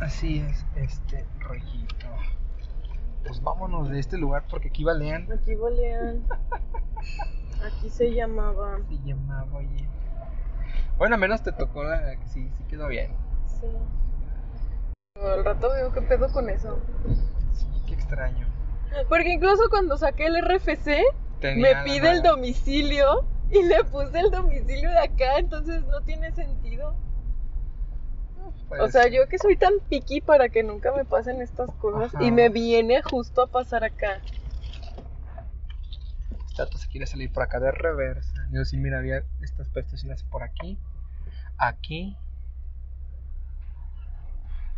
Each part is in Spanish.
Así es, este rollito. Pues vámonos de este lugar porque aquí balean. Aquí bolean. Aquí se llamaba. Se llamaba, oye. Bueno, al menos te tocó la que sí, sí quedó bien. Sí. Al rato veo qué pedo con eso. Sí, qué extraño. Porque incluso cuando saqué el RFC, Tenía me pide el domicilio y le puse el domicilio de acá, entonces no tiene sentido. Pues, O sea, yo que soy tan piqui para que nunca me pasen estas cosas Ajá. y me viene justo a pasar acá. Tato se quiere salir por acá de reversa. Yo sí, mira, había estas prestaciones por aquí. Aquí.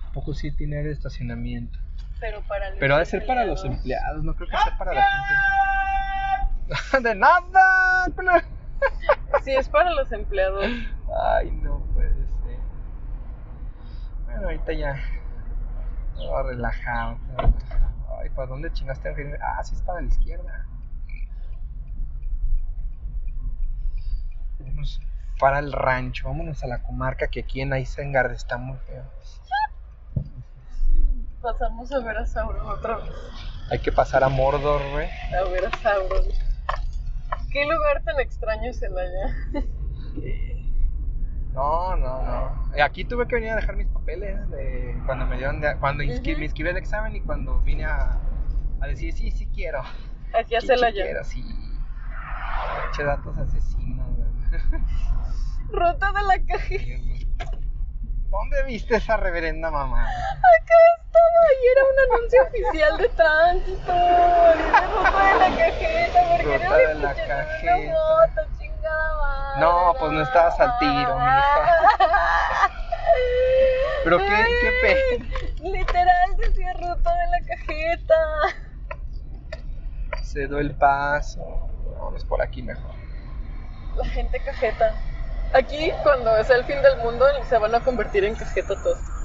¿A poco sí tiene el estacionamiento? Pero para Pero ha de ser para los empleados, no creo que sea para la gente. ¡De nada! Sí, es para los empleados. Ay, no puede. Bueno, ahorita ya. Relajado. Ay, ¿para dónde chingaste? Ah, sí, es para la izquierda. Vámonos para el rancho, vámonos a la comarca que aquí en Isengard está muy feo. Pasamos a ver a Sauron otra vez. Hay que pasar a Mordor, güey. A ver a Sauron. ¿Qué lugar tan extraño es el allá? No, no, no. Eh, Aquí tuve que venir a dejar mis papeles de cuando me dieron de- cuando inscri- me inscribí al examen y cuando vine a, a decir sí, sí quiero. Aquí Sí, sí Celaya. quiero, sí. Che datos asesinos. Ruta de la cajita. ¿Dónde viste esa reverenda mamá? Acá estaba y era un anuncio oficial de tránsito. Ruta de la cajeta. ¿Por qué Ruta no de la cajeta. una moto, No, pues no estabas al tiro, mija. Pero qué, qué pe... Literal decía ruta de la cajeta. Cedo el paso. Vamos por aquí mejor. La gente cajeta. Aquí, cuando es el fin del mundo, se van a convertir en cajeta todos.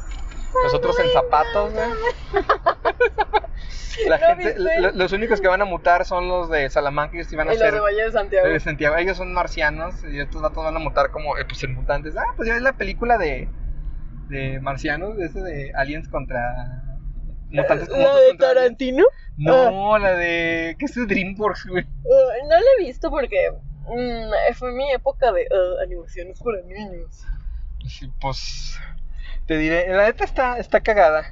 Nosotros en zapatos, güey. La ¿No gente, lo- los únicos que van a mutar son los de Salamanca y ellos iban a Y los ser de Valle de Santiago. de Santiago. Ellos son marcianos y estos datos van a mutar como eh, pues en mutantes. Ah, pues ya es la película de, de marcianos, de ese de aliens contra mutantes como ¿La otros de contra aliens. Tarantino? No, la de ¿qué es de DreamWorks, güey? Uh, no la he visto porque mm, fue mi época de uh, animaciones para niños. Sí, pues te diré, la neta está está cagada.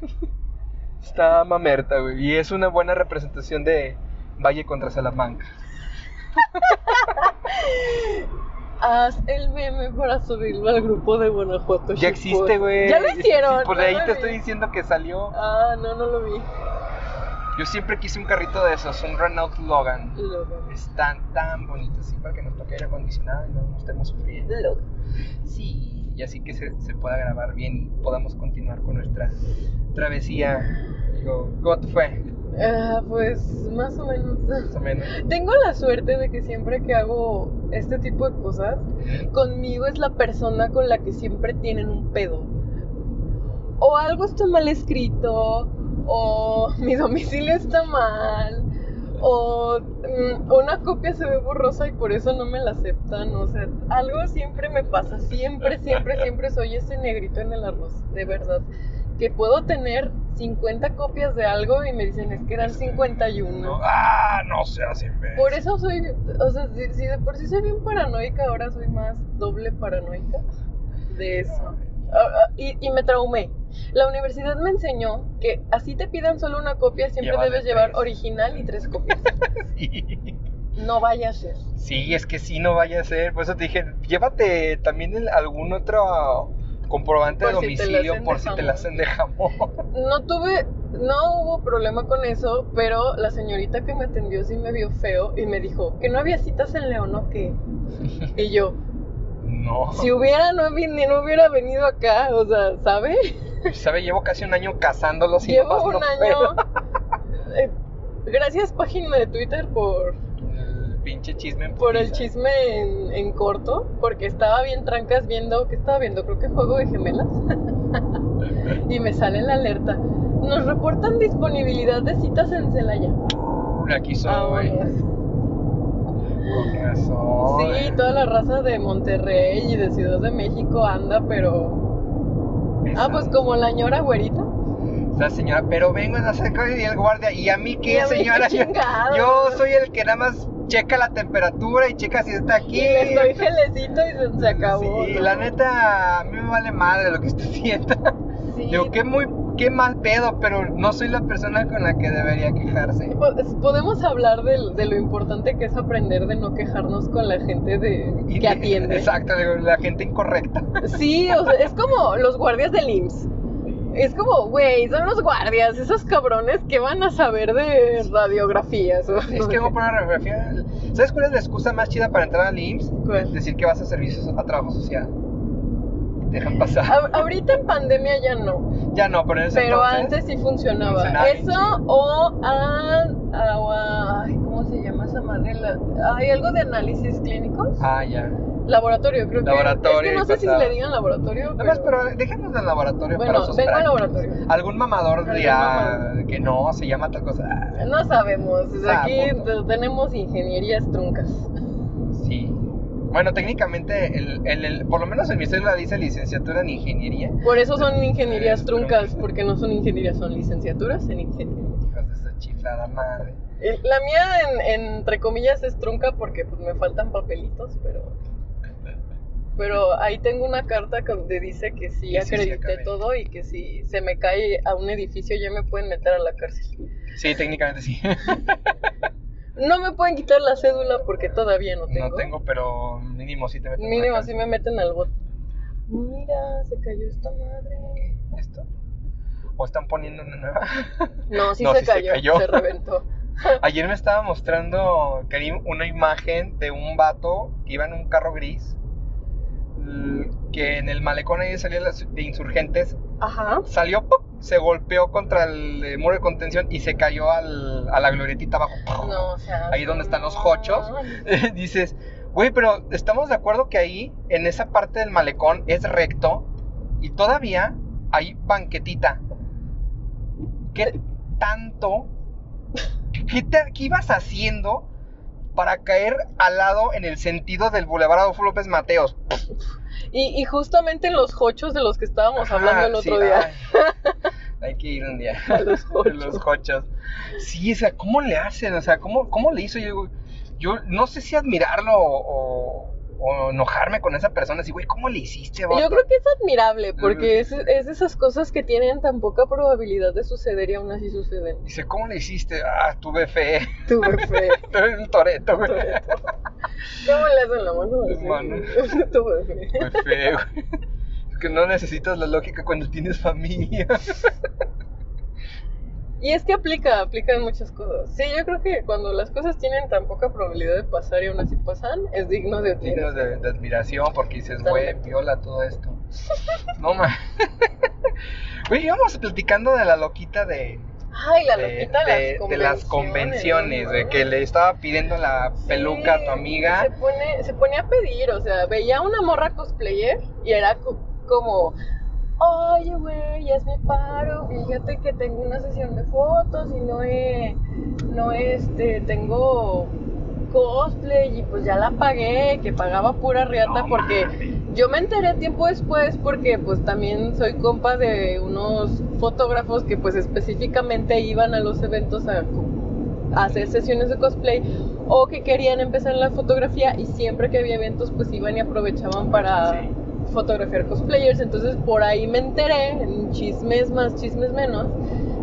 Está mamerta, güey, y es una buena representación de Valle contra Salamanca. Haz el meme para subirlo al grupo de Guanajuato. Ya existe, güey. Ya lo hicieron. Sí, pues no de ahí te vi. estoy diciendo que salió. Ah, no, no lo vi. Yo siempre quise un carrito de esos, un Renault Logan. Lo- Están tan bonitos, sí, para que nos toque aire acondicionado y no nos estemos sufriendo. lo- Sí, y así que se, se pueda grabar bien y podamos continuar con nuestra travesía. Digo, ¿cómo te fue? Ah, pues más o menos. Más o menos. Tengo la suerte de que siempre que hago este tipo de cosas, conmigo es la persona con la que siempre tienen un pedo. O algo está mal escrito, o mi domicilio está mal, o mm, una copia se ve borrosa y por eso no me la aceptan. O sea, algo siempre me pasa. Siempre, siempre, siempre soy ese negrito en el arroz, de verdad. Que puedo tener 50 copias de algo y me dicen es que eran 51. No, ah, no seas imbécil. Por eso soy, o sea, si, si de por sí soy bien paranoica, ahora soy más doble paranoica de eso. Ah, ah, y, y me traumé. La universidad me enseñó que así te pidan solo una copia, siempre debes llevar original y tres copias. Sí. No vaya a ser. Sí, es que sí, no vaya a ser. Por eso te dije, llévate también el- algún otro comprobante Por de domicilio por si te la hacen de jamón. No tuve, no hubo problema con eso, pero la señorita que me atendió sí me vio feo y me dijo que no había citas en León o qué. Y yo, No. si hubiera, no, no hubiera venido acá, o sea, ¿sabe? ¿Sabe? Llevo casi un año cazándolos y Llevo un año. Eh, gracias, página de Twitter, por, El pinche chisme. en por el chisme en, en corto, porque estaba bien trancas viendo, ¿qué estaba viendo? Creo que Juego de Gemelas. y me sale la alerta. Nos reportan disponibilidad de citas en Celaya. Aquí soy. Vámonos. Con razón. Sí, toda la raza de Monterrey y de Ciudad de México anda, pero Ah, pues como la ñora güerita. La señora, pero vengo a hacer cosas y el guardia, ¿y a mí ¿Y qué, a mí qué señora? Yo, soy el que nada más checa la temperatura y checa si está aquí. Y le doy gelecito y se, se acabó. Sí, ¿no? la neta, a mí me vale madre lo que usted sienta. Sí. Digo, qué muy, qué mal pedo, pero no soy la persona con la que debería quejarse. Po- Podemos hablar de, lo importante que es aprender de no quejarnos con la gente de, Y- que atiende. Exacto, la gente incorrecta. Sí, o sea, es como los guardias del IMSS. Es como, güey, son los guardias, esos cabrones que van a saber de radiografías. o Es que qué. por una radiografía. ¿Sabes cuál es la excusa más chida para entrar al IMSS? ¿Cuál? Decir que vas a servicios a trabajo social. Dejan pasar. A- ahorita en pandemia ya no, Ya no, pero en ese pero entonces. antes sí funcionaba. funcionaba Eso o a, a- ¿cómo se llama esa madre? Hay algo de análisis clínicos. Ah, ya. Laboratorio, creo que. Laboratorio Es que no sé si pasaba. le digan laboratorio. Nada más, pero dejemos del laboratorio para Bueno, sus vengo al laboratorio. Algún mamador dirá que no, se llama tal cosa. No sabemos. Ah, aquí punto. tenemos ingenierías truncas. Sí. Bueno, técnicamente, el, el- el- por lo menos en mi célula dice licenciatura en ingeniería. Por eso son ingenierías Eh, truncas, porque no son ingenierías, son licenciaturas en ingeniería. Hijos de esa chiflada madre. La mía, en, entre comillas, es trunca porque pues, me faltan papelitos, pero. Pero ahí tengo una carta donde dice que sí acredité todo y que si se me cae a un edificio ya me pueden meter a la cárcel. Sí, técnicamente sí. No me pueden quitar la cédula porque todavía no tengo. No tengo, pero mínimo sí te meten Mínimo si me meten al bote. Mira, se cayó esta madre. ¿Esto? ¿O están poniendo una nueva? No, sí, No, se, sí cayó. se reventó. Ayer me estaba mostrando, Karim, una imagen de un vato que iba en un carro gris. L- Que en el malecón ahí salía de insurgentes. Ajá. Salió, se golpeó contra el eh, muro de contención y se cayó al- a la glorietita abajo. No, o sea. Ahí donde están los no. jochos. Dices, güey, pero estamos de acuerdo que ahí, en esa parte del malecón, es recto y todavía hay banquetita. ¿Qué tanto? ¿Qué, te- qué ibas haciendo para caer al lado en el sentido del Boulevard Adolfo López Mateos? Y, y justamente en los jochos de los que estábamos Ajá, hablando el sí, otro día. ay. hay que ir un día. A los jochos. Sí, o sea, ¿cómo le hacen? O sea, ¿cómo, cómo le hizo? Yo, yo no sé si admirarlo o, o enojarme con esa persona. Así, güey, ¿cómo le hiciste, vato? Yo creo que es admirable porque es, es de esas cosas que tienen tan poca probabilidad de suceder y aún así suceden. Dice, ¿cómo le hiciste? Ah, tuve fe. Tuve fe. Tuve un toreto, güey. ¿Cómo le hacen la mano? así? Mano. Tuve fe. Tuve fe, güey. Es que no necesitas la lógica cuando tienes familia. Y es que aplica, aplica en muchas cosas. Sí, yo creo que cuando las cosas tienen tan poca probabilidad de pasar y aún así pasan, es digno de Digno admiración. de, de admiración porque dices, güey, viola todo esto. No, ma. Güey, íbamos platicando de la loquita de, Ay, la de, loquita de- las de las convenciones, de que le estaba pidiendo la peluca a tu amiga. Se, pone, se ponía a pedir, o sea, veía una morra cosplayer y era co- como, oye, güey, ya es mi paro, fíjate que tengo una sesión de fotos y no he, no este, tengo cosplay y pues ya la pagué, que pagaba pura riata porque yo me enteré tiempo después porque pues también soy compa de unos fotógrafos que pues específicamente iban a los eventos a, a hacer sesiones de cosplay o que querían empezar la fotografía y siempre que había eventos pues iban y aprovechaban para Sí. Fotografiar cosplayers. Entonces por ahí me enteré, en chismes más, chismes menos,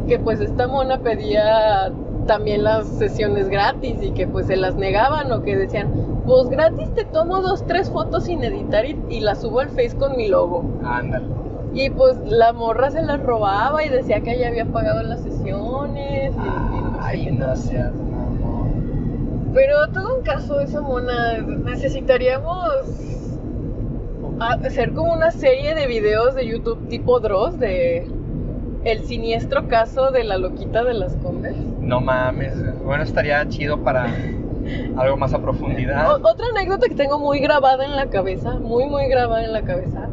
que pues esta mona pedía también las sesiones gratis y que pues se las negaban o que decían, pues gratis te tomo dos, tres fotos sin editar y, y las subo al Face con mi logo. Ándale. Y pues la morra se las robaba y decía que ella había pagado las sesiones. y- y no sé Ay, no mamón. Pero todo un caso esa mona, necesitaríamos hacer como una serie de videos de YouTube tipo Dross de el siniestro caso de la loquita de las Converse. No mames. Bueno, estaría chido para algo más a profundidad. O- otra anécdota que tengo muy grabada en la cabeza, muy muy grabada en la cabeza,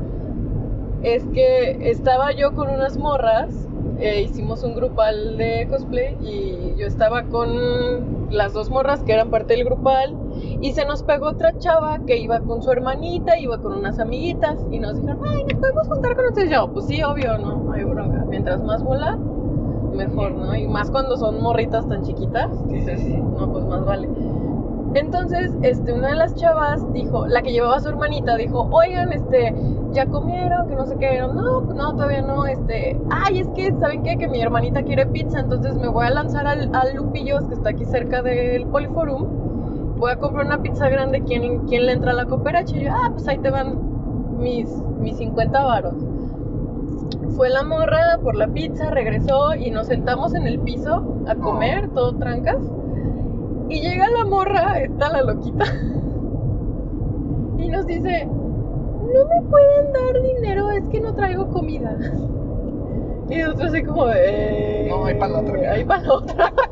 es que estaba yo con unas morras eh, hicimos un grupal de cosplay y yo estaba con las dos morras que eran parte del grupal y se nos pegó otra chava que iba con su hermanita, iba con unas amiguitas y nos dijeron, ay, ¿nos podemos juntar con ustedes? Yo, pues sí, obvio, no, hay bronca. Mientras más bola, mejor, ¿no? Y más cuando son morritas tan chiquitas, dices, no, pues más vale. Entonces, este, una de las chavas dijo, la que llevaba a su hermanita, dijo, oigan, este, ya comieron, que no sé qué, no, no, todavía no, este, ay, es que, ¿saben qué? Que mi hermanita quiere pizza, entonces me voy a lanzar al, al Lupillos, que está aquí cerca del Poliforum, voy a comprar una pizza grande, ¿quién, quién le entra a la cooperacha? Y yo, ah, pues ahí te van mis, mis 50 varos. Fue la morra por la pizza, regresó y nos sentamos en el piso a comer, todo trancas. Y llega la morra, está la loquita, y nos dice, no me pueden dar dinero, es que no traigo comida. Y nosotros así como de... No, hay para la otra. Hay para la otra.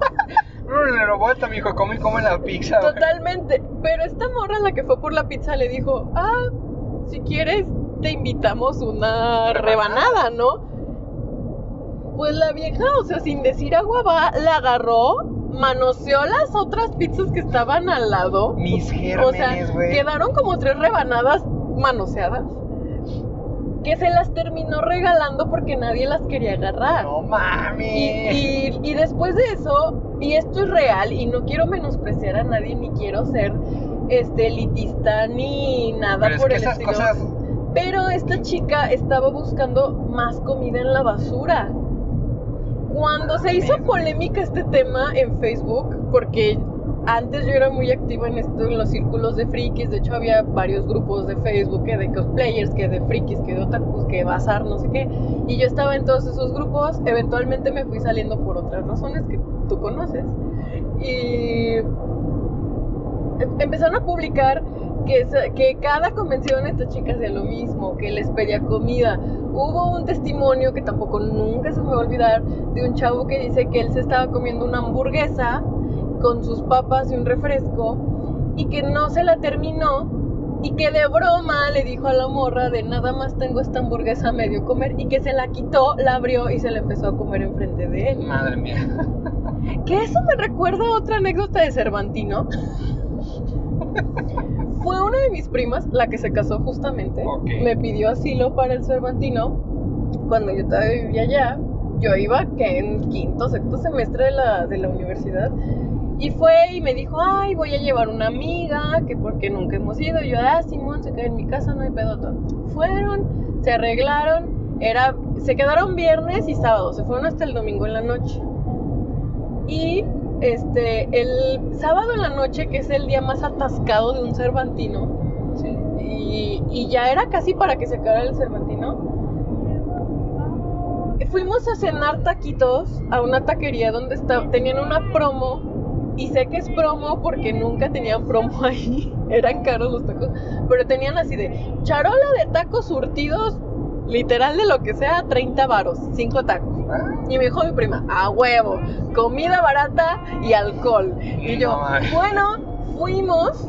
No, dinero vuelta, mijo, come y come la pizza. Totalmente. Pero esta morra, la que fue por la pizza, le dijo, ah, si quieres, te invitamos una rebanada, ¿no? Pues la vieja, o sea, sin decir agua va, la agarró, manoseó las otras pizzas que estaban al lado. Mis O sea, gérmenes, quedaron como tres rebanadas manoseadas. Que se las terminó regalando porque nadie las quería agarrar. No mami. Y, y- y después de eso, y esto es real, y no quiero menospreciar a nadie, ni quiero ser este elitista, ni nada Pero es por que el esas estilo. cosas. Pero esta chica estaba buscando más comida en la basura. Cuando se hizo polémica este tema en Facebook, porque antes yo era muy activa en esto, en los círculos de frikis, de hecho había varios grupos de Facebook, que de cosplayers, que de frikis, que de otakus, que bazar, no sé qué, y yo estaba en todos esos grupos, eventualmente me fui saliendo por otras razones que tú conoces, y em- empezaron a publicar que, cada convención esta chica hacía lo mismo, que les pedía comida. Hubo un testimonio que tampoco nunca se me va a olvidar de un chavo que dice que él se estaba comiendo una hamburguesa con sus papas y un refresco y que no se la terminó y que de broma le dijo a la morra de nada más tengo esta hamburguesa a medio comer y que se la quitó, la abrió y se la empezó a comer enfrente de él. Madre mía. Que eso me recuerda a otra anécdota de Cervantino. Fue una de mis primas, la que se casó justamente. Me pidió asilo para el Cervantino. Cuando yo todavía vivía allá, yo iba que en quinto, sexto semestre de la, de la universidad. Y fue y me dijo, ay, voy a llevar una amiga, que porque nunca hemos ido. Y yo, ah, Simón, se queda en mi casa, no hay pedo. todo". Fueron, se arreglaron, era, se quedaron viernes y sábado, se fueron hasta el domingo en la noche. Y este, el sábado en la noche, que es el día más atascado de un Cervantino, Sí. y, y ya era casi para que se acabara el Cervantino. Fuimos a cenar taquitos a una taquería donde esta- tenían una promo. Y sé que es promo porque nunca tenían promo ahí. Eran caros los tacos. Pero tenían así de charola de tacos surtidos, literal de lo que sea, 30 varos, 5 tacos. Ah, Y me dijo mi prima, a huevo, comida barata y alcohol. Y yo, bueno, fuimos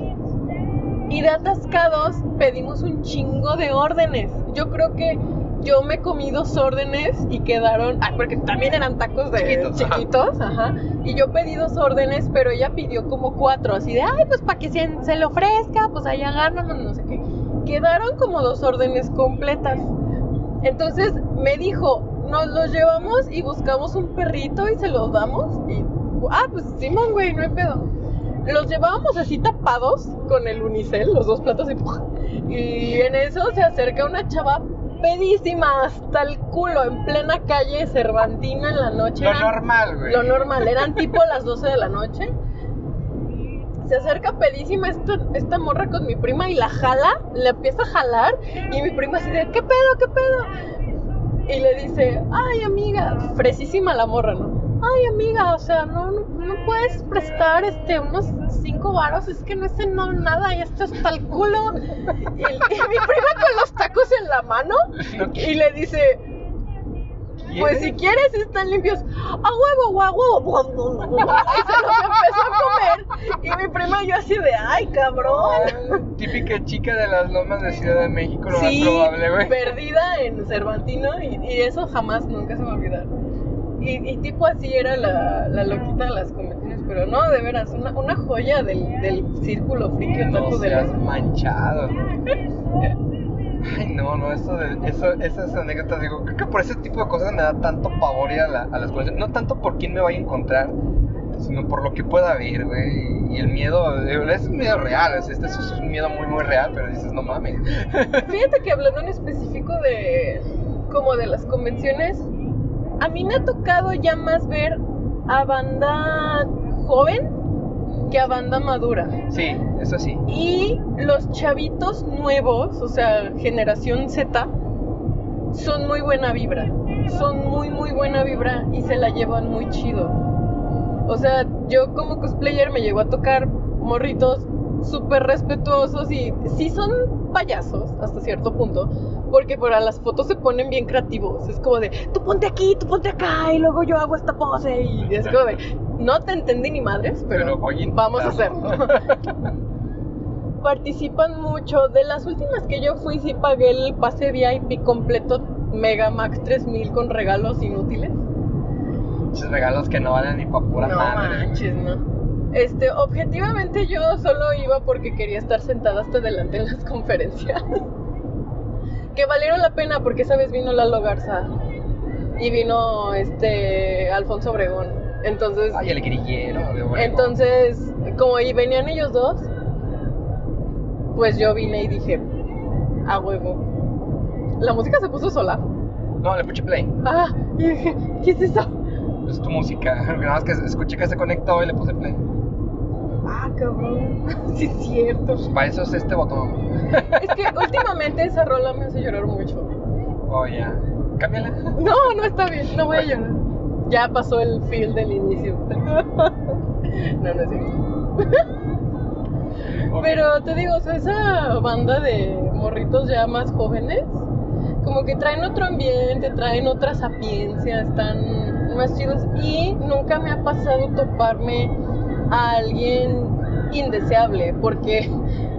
y de atascados pedimos un chingo de órdenes. Yo creo que yo me comí dos órdenes y quedaron, ah, porque también eran tacos de Chiquitos, chiquitos, ajá. Y yo pedí dos órdenes, pero ella pidió como cuatro, así de, ay, pues para que se, se le ofrezca, pues ahí agarran, no sé qué. Quedaron como dos órdenes completas. Entonces me dijo, nos los llevamos y buscamos un perrito y se los damos. Y, ah, pues Simón, güey, no hay pedo. Los llevábamos así tapados con el unicel, los dos platos y. Y en eso se acerca una chava pedísima hasta el culo, en plena calle Cervantina en la noche. Lo Eran- normal, güey. lo normal, eran tipo las 12 de la noche. Se acerca pedísima esta, esta morra con mi prima y la jala, le empieza a jalar y mi prima así de, ¿qué pedo, qué pedo? Y le dice, ay amiga, fresísima la morra, ¿no? Ay amiga, o sea, no, no, no puedes prestar este, unos cinco varos, es que no es no, nada, ya está hasta el culo. Y, y mi prima con los tacos en la mano y le dice, pues si quieres, están limpios. A huevo, a huevo. Y se los empezó a comer. Y mi prima y yo así de, ay, cabrón. Típica chica de las lomas de Ciudad de México, lo Sí, más probable, güey. perdida en Cervantino. Y, y eso jamás, nunca se me va a olvidar. Y, y tipo así era la, la loquita de las convenciones, pero no, de veras, una, una joya del, del círculo friki otaku No de seas la... Ay, no, no, eso de, eso, esas anécdotas, digo, creo que por ese tipo de cosas me da tanto pavor ir a, la- a las convenciones. No tanto por quién me vaya a encontrar, sino por lo que pueda ver, güey. Y el miedo, es un miedo real, es, este es un miedo muy, muy real, pero dices, no mames. Fíjate que hablando en específico de como de las convenciones, a mí me ha tocado ya más ver a banda joven que a banda madura. Sí, eso sí. Y los chavitos nuevos, o sea, generación Z, son muy buena vibra. Son muy, muy buena vibra y se la llevan muy chido. O sea, yo como cosplayer me llegó a tocar morritos súper respetuosos y sí son payasos hasta cierto punto. Porque para las fotos se ponen bien creativos. Es como de, tú ponte aquí, tú ponte acá, y luego yo hago esta pose. Y es como de, no te entendí ni madres, pero, Pero vamos a hacerlo. Participan mucho. De las últimas que yo fui, sí pagué el pase VIP completo Mega Max 3000 con regalos inútiles. Muchos regalos que no valen ni pa' pura no madre. manches, no. Este, objetivamente yo solo iba porque quería estar sentada hasta adelante en las conferencias. que valieron la pena porque esa vez vino Lalo Garza y vino este Alfonso Obregón. Entonces, Ay, el grillero de Obregón. entonces, como ahí venían ellos dos, pues yo vine y dije, a huevo. La música se puso sola. No, le puse play. Ah, y dije, ¿qué es eso? Es tu música. Nada más que escuché que se conectó y le puse play. Cabrón. Sí, es cierto. Para eso es este botón. Es que últimamente esa rola me hace llorar mucho. Oh, ya. Cámbiala. No, no está bien, no voy a llorar. Ya pasó el feel del inicio. No, no es cierto. Pero te digo, o sea, esa banda de morritos ya más jóvenes, como que traen otro ambiente, traen otra sapiencia, están más chidos. Y nunca me ha pasado toparme a alguien indeseable, porque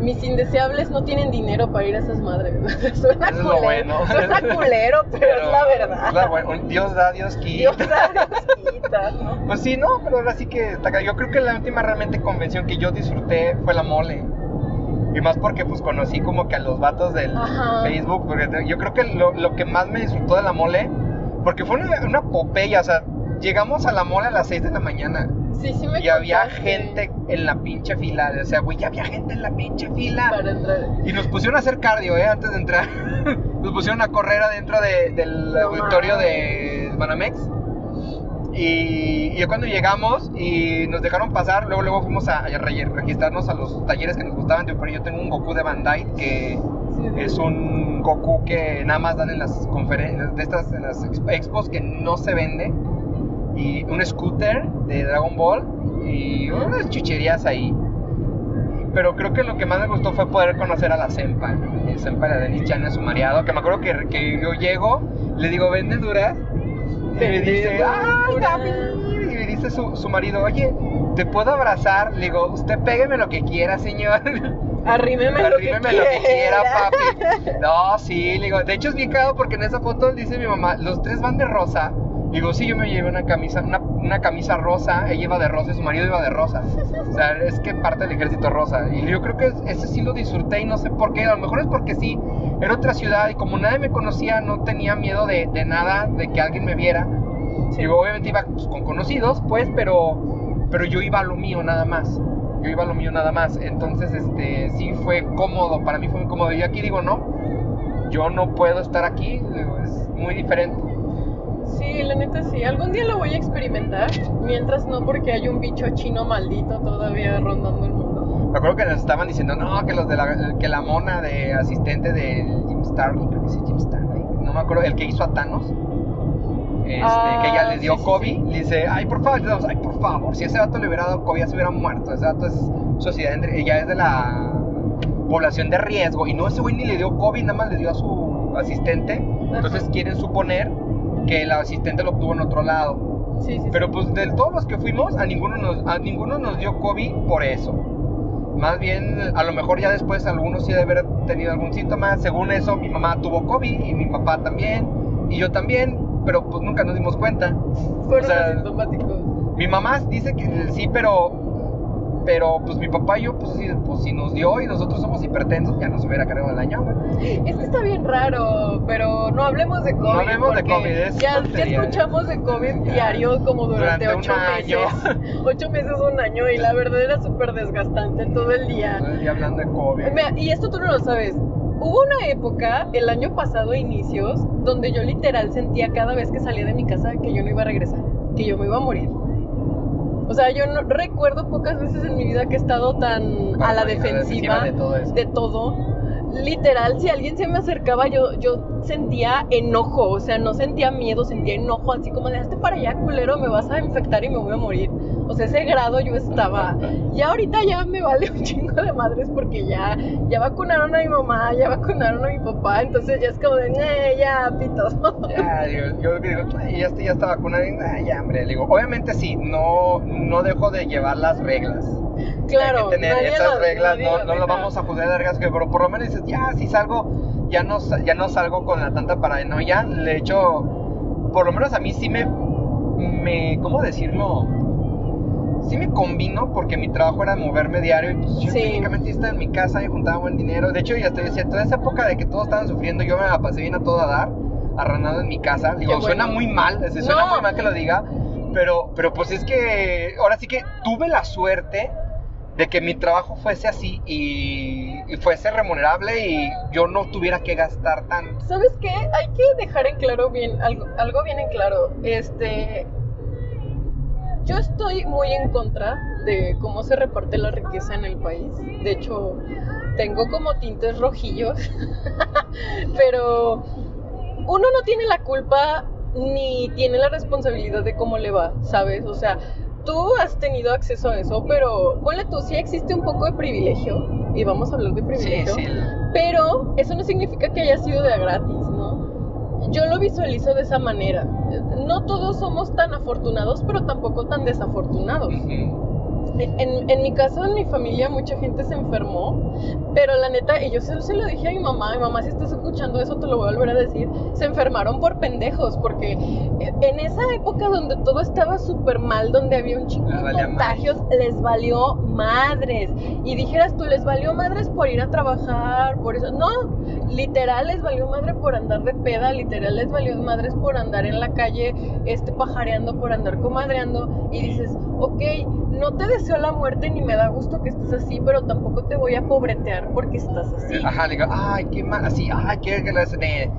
mis indeseables no tienen dinero para ir a esas madres. Suena es culero, bueno. Suena culero, pero, es la verdad. es la un Dios da, Dios quita. Dios da, Dios quita, ¿no? Pues sí, no, pero ahora sí que está Yo creo que la última realmente convención que yo disfruté fue la mole. Y más porque pues conocí como que a los vatos del Ajá. Facebook. Porque yo creo que lo, lo que más me disfrutó de la mole, porque fue una, una popeya, o sea, llegamos a la mole a las 6 de la mañana. Sí, sí me Y había contaste gente en la pinche fila. O sea, güey, ya había gente en la pinche fila. Para entrar. Y nos pusieron a hacer cardio, ¿eh? Antes de entrar. nos pusieron a correr adentro de- del No auditorio de Banamex. Y, y cuando llegamos y nos dejaron pasar, luego luego fuimos a, a re- registrarnos a los talleres que nos gustaban. Yo, pero yo tengo un Goku de Bandai que Sí, sí. es un Goku que nada más dan en las conferencias de estas en las exp- expos que no se vende y un scooter de Dragon Ball y unas chucherías ahí. Pero creo que lo que más me gustó fue poder conocer a la Senpa, el Senpa de Denis Chan a su mareado, que me acuerdo que, que yo llego, le digo, ¿vende duras? Y me dice, ¡ay, duras". David! Y me dice su, su marido, oye, ¿te puedo abrazar? Le digo, usted pégueme lo que quiera, señor. Arrímeme, lo que Arrímeme lo que quiera, papi. No, sí, le digo, de hecho es bien cagado porque en esa foto dice mi mamá, los tres van de rosa. Digo, sí, yo me llevé una camisa, una, una camisa rosa, ella iba de rosa y su marido iba de rosa. O sea, es que parte del ejército rosa. Y yo creo que es- ese sí lo disfruté y no sé por qué. A lo mejor es porque sí, era otra ciudad y como nadie me conocía, no tenía miedo de, de nada, de que alguien me viera. Digo, obviamente iba pues, con conocidos, pues, pero, pero yo iba a lo mío nada más. Yo iba a lo mío nada más. Entonces, este, sí fue cómodo. Para mí fue muy cómodo. Y aquí digo, no, yo no puedo estar aquí. digo, es muy diferente. Sí, la neta sí. Algún día lo voy a experimentar. Mientras no, porque hay un bicho chino maldito todavía rondando el mundo. Me acuerdo que nos estaban diciendo, no, que los de la, que la mona de asistente de Jim Starlin, creo que sí, Jim Starlin, no me acuerdo, el que hizo a Thanos, este, Ah, que ya le dio sí, COVID, sí. le dice, ay, por favor, damos, ay, por favor, si ese vato le hubiera dado COVID ya se hubiera muerto, ese vato es sociedad, ya es de la población de riesgo, y no, ese güey ni le dio COVID, nada más le dio a su asistente, entonces Ajá. quieren suponer que el asistente lo obtuvo en otro lado. Sí, sí. Pero pues de todos los que fuimos, a ninguno nos, a ninguno nos dio COVID por eso. Más bien, a lo mejor ya después algunos sí de haber tenido algún síntoma. Según eso, mi mamá tuvo COVID y mi papá también. Y yo también. pero pues nunca nos dimos cuenta. Fueron o sea, asintomáticos. Mi mamá dice que sí, pero pero pues mi papá y yo, pues, sí, pues si nos dio y nosotros somos hipertensos, ya nos hubiera cargado el año. Es que está bien raro, pero no hablemos de COVID. hablemos de COVID, es ya, ya tontería. escuchamos de COVID Ya. diario como durante, Durante ocho meses. Ocho meses, un año, y la verdad era súper desgastante todo el día. Todo el día hablando de COVID. Mira, y esto tú no lo sabes. Hubo una época, el año pasado, a inicios, donde yo literal sentía cada vez que salía de mi casa que yo no iba a regresar, que yo me iba a morir. O sea, yo no recuerdo pocas veces en mi vida que he estado tan a la defensiva de todo eso. de todo. Literal, si alguien se me acercaba, yo, yo sentía enojo, o sea, no sentía miedo, sentía enojo, así como de hazte para allá, culero, me vas a infectar y me voy a morir. O sea, ese grado yo estaba. Y ahorita ya me vale un chingo de madres porque ya, ya vacunaron a mi mamá, ya vacunaron a mi papá, entonces ya es como de, "Nee, ya, pitos. Ya, yo que digo, "Ay, ya está, ya está vacunado. y, "Ay, ya, hombre. Le digo, obviamente sí, no, no dejo de llevar las reglas. Claro, Hay que tener esas la- reglas, no, no lo vamos a juzgar de reglas, pero por lo menos dices, ya, si salgo, ya no, ya no salgo con la tanta paranoia. De hecho, por lo menos a mí sí me, me ¿cómo decirlo? Sí me combino porque mi trabajo era moverme diario y pues yo Sí. técnicamente estaba en mi casa y juntaba buen dinero. De hecho, ya te decía, toda esa época de que todos estaban sufriendo, yo me la pasé bien a todo a dar, arranado en mi casa. Digo, bueno. suena muy mal, se suena No. muy mal que lo diga, pero, pero pues es que ahora sí que tuve la suerte de que mi trabajo fuese así y, fuese remunerable y yo no tuviera que gastar tanto. ¿Sabes qué? Hay que dejar en claro bien, algo, algo bien en claro. Este. Yo estoy muy en contra de cómo se reparte la riqueza en el país. De hecho, tengo como tintes rojillos. Pero uno no tiene la culpa ni tiene la responsabilidad de cómo le va, ¿sabes? O sea, tú has tenido acceso a eso, pero ponle tú, sí existe un poco de privilegio. Y vamos a hablar de privilegio. Pero eso no significa que haya sido de a gratis, ¿no? Yo lo visualizo de esa manera. No todos somos tan afortunados, pero tampoco tan desafortunados. En, en mi caso, en mi familia, mucha gente se enfermó, pero la neta, y yo se, se lo dije a mi mamá, mi mamá, si estás escuchando eso, te lo voy a volver a decir, se enfermaron por pendejos, porque en esa época donde todo estaba súper mal, donde había un chingo de contagios, les valió madres. Y dijeras tú, les valió madres por ir a trabajar, por eso. No, literal les valió madre por andar de peda, literal les valió madres por andar en la calle, este, pajareando, por andar comadreando. Y dices, ok, no te deseo la muerte ni me da gusto que estés así, pero tampoco te voy a pobretear porque estás así. Ajá, le digo, ay, qué mal, así, ay, qué que eh,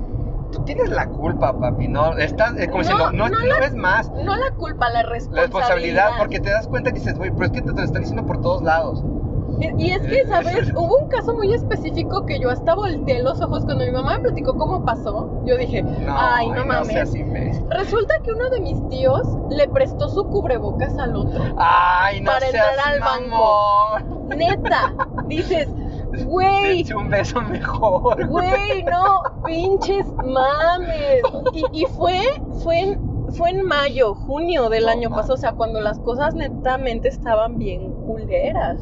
Tú tienes la culpa, papi, ¿no? Estás, es como No, diciendo, no, no no la- es más. No la culpa, la responsabilidad, porque te das cuenta y dices, güey, pero es que te, te lo están diciendo por todos lados. Y es que, ¿sabes? Hubo un caso muy específico que yo hasta volteé los ojos cuando mi mamá me platicó cómo pasó. Yo dije, No, ay, no mames. Resulta que uno de mis tíos le prestó su cubrebocas al otro. Ay, no Para entrar al mamón. Neta, dices, güey, Dense un beso mejor. güey, no, pinches mames. Y, y fue, fue en, fue en mayo, junio del No año pasado, o sea, cuando las cosas netamente estaban bien culeras.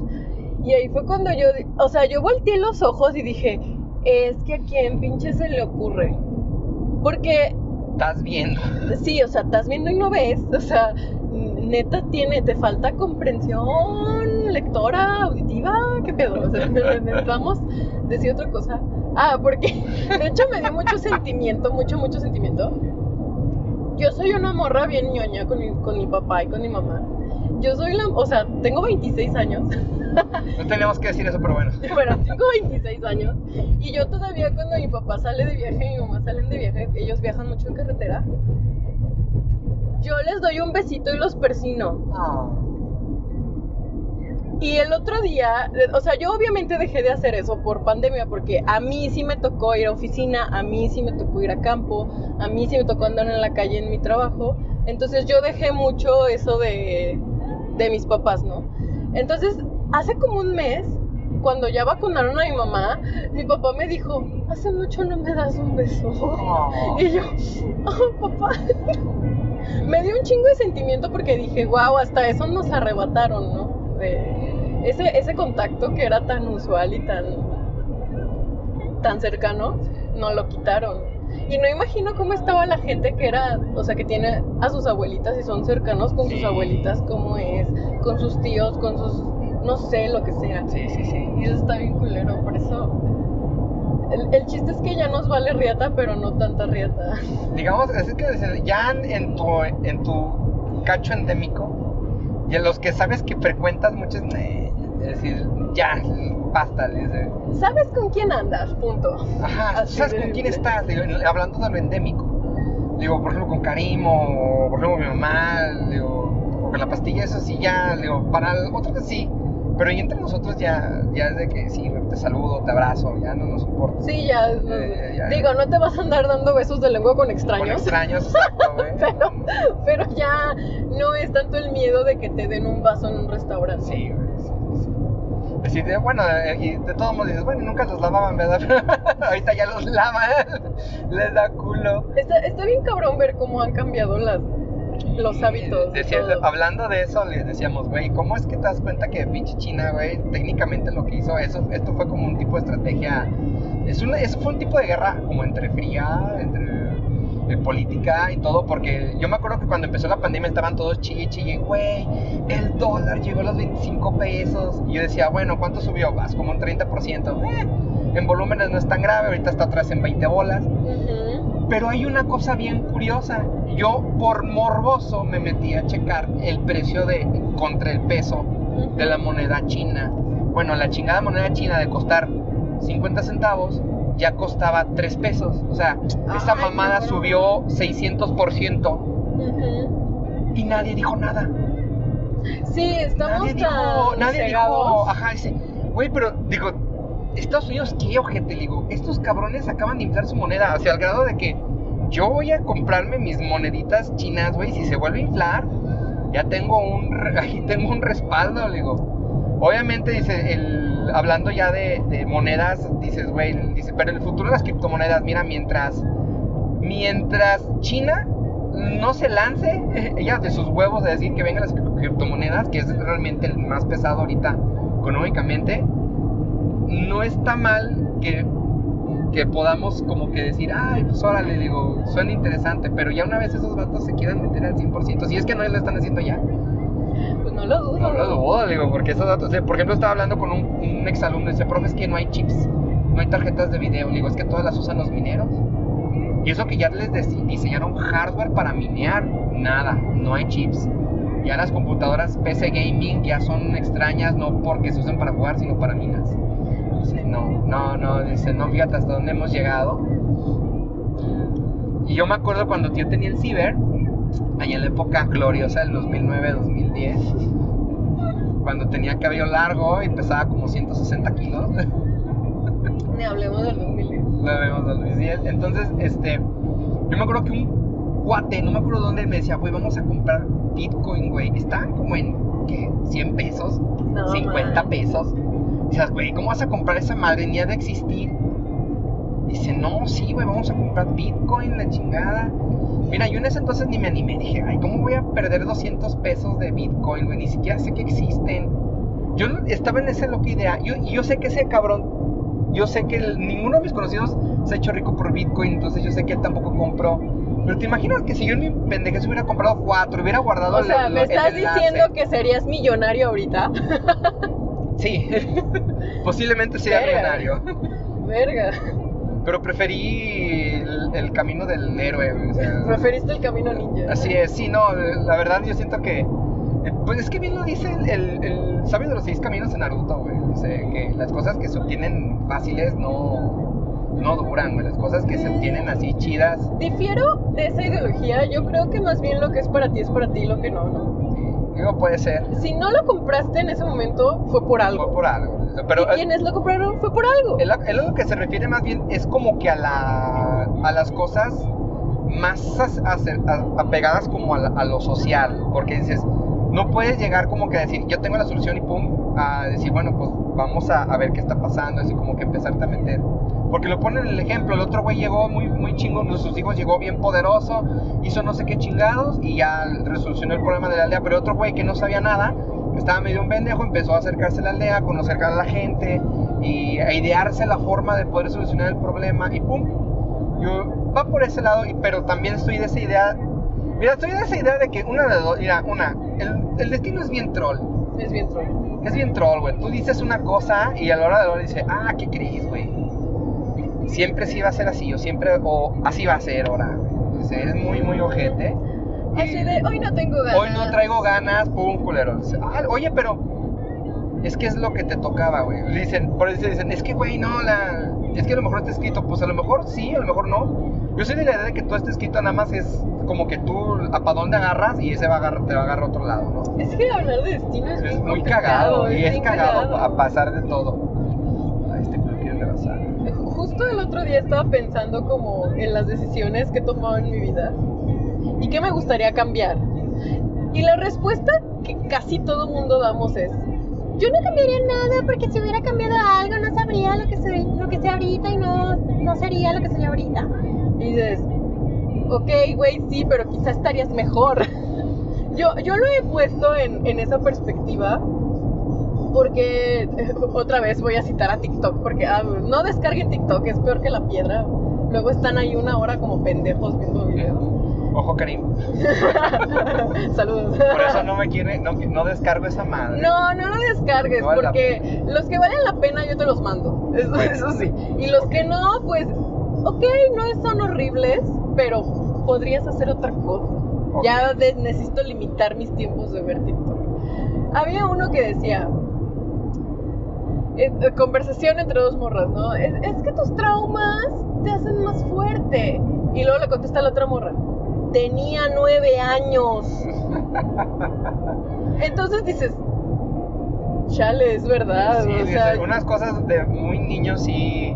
Y ahí fue cuando yo, o sea, yo volteé los ojos y dije, es que a quién pinche se le ocurre. Porque Estás viendo. Sí, o sea, estás viendo y no ves, o sea, neta tiene, te falta comprensión lectora, auditiva, ¿qué pedo? O sea, necesitamos decir otra cosa. Ah, porque de hecho me dio mucho sentimiento, mucho, mucho sentimiento. Yo soy una morra bien ñoña con mi, con mi papá y con mi mamá. Yo soy la, o sea, tengo 26 años. No teníamos que decir eso, pero bueno. Bueno, tengo 26 años y yo todavía cuando mi papá sale de viaje y mi mamá salen de viaje, ellos viajan mucho en carretera, yo les doy un besito y los persino. Ah. Y el otro día, o sea, yo obviamente dejé de hacer eso por pandemia porque a mí sí me tocó ir a oficina, a mí sí me tocó ir a campo, a mí sí me tocó andar en la calle en mi trabajo. Entonces yo dejé mucho eso de, de mis papás, ¿no? Entonces, hace como un mes, cuando ya vacunaron a mi mamá, mi papá me dijo, hace mucho no me das un beso. Oh. Y yo, oh, papá. me dio un chingo de sentimiento porque dije, wow, hasta eso nos arrebataron, ¿no? De ese, ese contacto que era tan usual y tan, tan cercano, no lo quitaron. Y no imagino cómo estaba la gente que era, o sea, que tiene a sus abuelitas y son cercanos con sus abuelitas, cómo es, con sus tíos, con sus, no sé, lo que sea. Sí, sí, sí. Y eso está bien culero, por eso. El, el chiste es que ya nos vale riata, pero no tanta riata. Digamos, es que ya en tu, en tu cacho endémico, y en los que sabes que frecuentas muchos, eh, es decir, ya, basta, les dice. ¿Sabes con quién andas? Punto. Ajá, Así ¿sabes de con quién estás? Digo, hablando de lo endémico. Digo, por ejemplo, con Karim o por ejemplo mi mamá, digo, con la pastilla, eso sí ya, digo, para otros sí. Pero y entre nosotros ya, ya es de que sí, te saludo, te abrazo, ya no nos importa. Sí, ya, Eh, ya. Digo, no te vas a andar dando besos de lengua con Con extraños. extraños, exacto, güey. pero, pero ya no es tanto el miedo de que te den un vaso en un restaurante. Güey. sí. Así de, bueno, eh, y de todos modos dices, bueno, nunca los lavaban, ¿verdad? Ahorita ya los lavan, les da culo. Está, está bien cabrón ver cómo han cambiado las, los hábitos. Decía- hablando de eso, les decíamos, güey, ¿cómo es que te das cuenta que pinche China, güey, técnicamente lo que hizo, eso, esto fue como un tipo de estrategia, es una, eso fue un tipo de guerra como entre fría, entre política y todo, porque yo me acuerdo que cuando empezó la pandemia estaban todos chille, chille, güey, el dólar llegó a los 25 pesos, y yo decía, bueno, ¿cuánto subió? Vas como un 30%, eh, en volúmenes no es tan grave, ahorita está atrás en 20 bolas, pero hay una cosa bien curiosa. Yo por morboso me metí a checar el precio de contra el peso de la moneda china. Bueno, la chingada moneda china de costar 50 centavos ya costaba 3 pesos. O sea, esa mamada subió 600% Ujú. y nadie dijo nada. Sí, estamos Nadie tan dijo, nadie cegados. dijo, ajá, dice, güey, pero digo, Estados Unidos, ¿qué ojete? Digo, estos cabrones acaban de inflar su moneda, hacia el grado de que yo voy a comprarme mis moneditas chinas, güey, si se vuelve a inflar, ya tengo un, ahí tengo un respaldo, le digo. Obviamente, dice, el, hablando ya de, monedas, dices, güey, dice, pero el futuro de las criptomonedas, mira, mientras, mientras China no se lance, ella de sus huevos de decir que vengan las cri- criptomonedas, que es realmente el más pesado ahorita económicamente, no está mal que, que podamos como que decir, ay, pues órale, digo, suena interesante, pero ya una vez esos vatos se quieran meter al 100%, si es que no lo están haciendo ya, no lo dudo. no lo dudo, digo, porque esos datos, por ejemplo, estaba hablando con un, un exalumno y dice, profe, es que no hay chips, no hay tarjetas de video, digo, es que todas las usan los mineros. Y eso que ya les dise- diseñaron hardware para minear, nada, no hay chips. Ya las computadoras PC gaming ya son extrañas, no porque se usan para jugar, sino para minas. No, no, no, dice, no, fíjate hasta dónde hemos llegado. Y yo me acuerdo cuando yo tenía el ciber, allá en la época gloriosa del 2009-2010, cuando tenía cabello largo y pesaba como 160 kilos. Ni hablemos del 2010. Lo vemos 2010. Entonces, este, yo me acuerdo que un cuate, no me acuerdo dónde, me decía, güey, vamos a comprar Bitcoin, güey. Estaban como en, ¿qué? 100 pesos, No, 50 man. pesos. Dices, güey, ¿cómo vas a comprar esa madre? Ni ha de existir. Dice, no, sí, güey, vamos a comprar Bitcoin, la chingada. Mira, yo en ese entonces ni me animé. Dije, ay, ¿cómo voy a perder 200 pesos de Bitcoin, güey? Ni siquiera sé que existen. Yo estaba en esa loca idea. Yo, y yo sé que ese cabrón, yo sé que el- ninguno de mis conocidos se ha hecho rico por Bitcoin, entonces yo sé que él tampoco compró. Pero te imaginas que si yo en mi pendejez hubiera comprado cuatro, hubiera guardado O el- sea, ¿me el estás enlace? diciendo que serías millonario ahorita? Sí, posiblemente sería Verga. millonario. Verga. Pero preferí el, el camino del héroe, o sea, Preferiste el camino ninja. Así es, sí, no, la verdad yo siento que. eh, Pues es que bien lo dice el, el, el sabio de los seis caminos de Naruto, güey. Dice que las cosas que se obtienen fáciles no, no duran, güey. Las cosas que se obtienen así chidas, Difiero de esa ideología. Yo creo que más bien lo que es para ti es para ti, lo que no, ¿no? Digo, puede ser. Si no lo compraste en ese momento, fue por algo. Fue por algo. Pero y quienes lo compraron fue por algo. él, él a lo que se refiere más bien es como que a, la, a las cosas más as- apegadas como a, la- a lo social. Porque dices, no puedes llegar como que a decir, yo tengo la solución y pum, a decir, bueno, pues vamos a, ver qué está pasando, así como que empezarte a meter. Porque lo ponen el ejemplo, el otro güey llegó muy, muy chingón, sus hijos llegó bien poderoso, hizo no sé qué chingados y ya resolucionó el problema de la aldea. Pero otro güey que no sabía nada, que estaba medio un pendejo, empezó a acercarse a la aldea, a conocer a la gente y a idearse la forma de poder solucionar el problema y pum. Yo, va por ese lado, pero también estoy de esa idea. Mira, estoy de esa idea de que una de dos. Mira, una, el, el destino es bien troll. Es bien troll. Es bien troll, güey. Tú dices una cosa y a la hora de la hora dices, ah, ¿qué crees, güey? Siempre sí va a ser así, o siempre, o así va a ser ahora. O sea, es muy, muy ojete. Así de, hoy no tengo ganas. Hoy no traigo ganas, pum, culero. Dice, "Ah, oye, pero es que es lo que te tocaba, güey. Le Dicen, por eso dicen, es que, güey, no, la... Es que a lo mejor está escrito, pues a lo mejor sí, a lo mejor no. Yo soy de la idea de que todo está escrito nada más es como que tú a para dónde agarras y ese va a agarrar, te va a agarrar a otro lado, ¿no? Es que hablar de destino es, Es muy cagado y es bien cagado a pasar de todo. A este creo que rebasar. Justo el otro día estaba pensando como en las decisiones que he tomado en mi vida y qué me gustaría cambiar. Y la respuesta que casi todo mundo damos es, yo no cambiaría nada porque si hubiera cambiado algo no sabría lo que soy, lo que sé ahorita y no, no sería lo que soy ahorita. Y dices, ok, güey, sí, pero quizás estarías mejor. Yo, yo lo he puesto en, en esa perspectiva porque eh, otra vez voy a citar a TikTok porque ah, no descarguen TikTok, es peor que la piedra. Luego están ahí una hora como pendejos viendo videos. Ojo, Karim. Saludos. Por eso no me quiere, no, no descargo esa madre. No, no lo descargues, No porque los que valen la pena yo te los mando. Eso, Bueno. eso sí. Y los que no, pues, ok, no son horribles, pero podrías hacer otra cosa. Ya de- necesito limitar mis tiempos de ver TikTok. Había uno que decía, eh, conversación entre dos morras, ¿no? Es, es que tus traumas te hacen más fuerte. Y luego le contesta la otra morra, tenía nueve años. Entonces dices, chale, es verdad. Sí, o sea, sí, unas cosas de muy niños sí.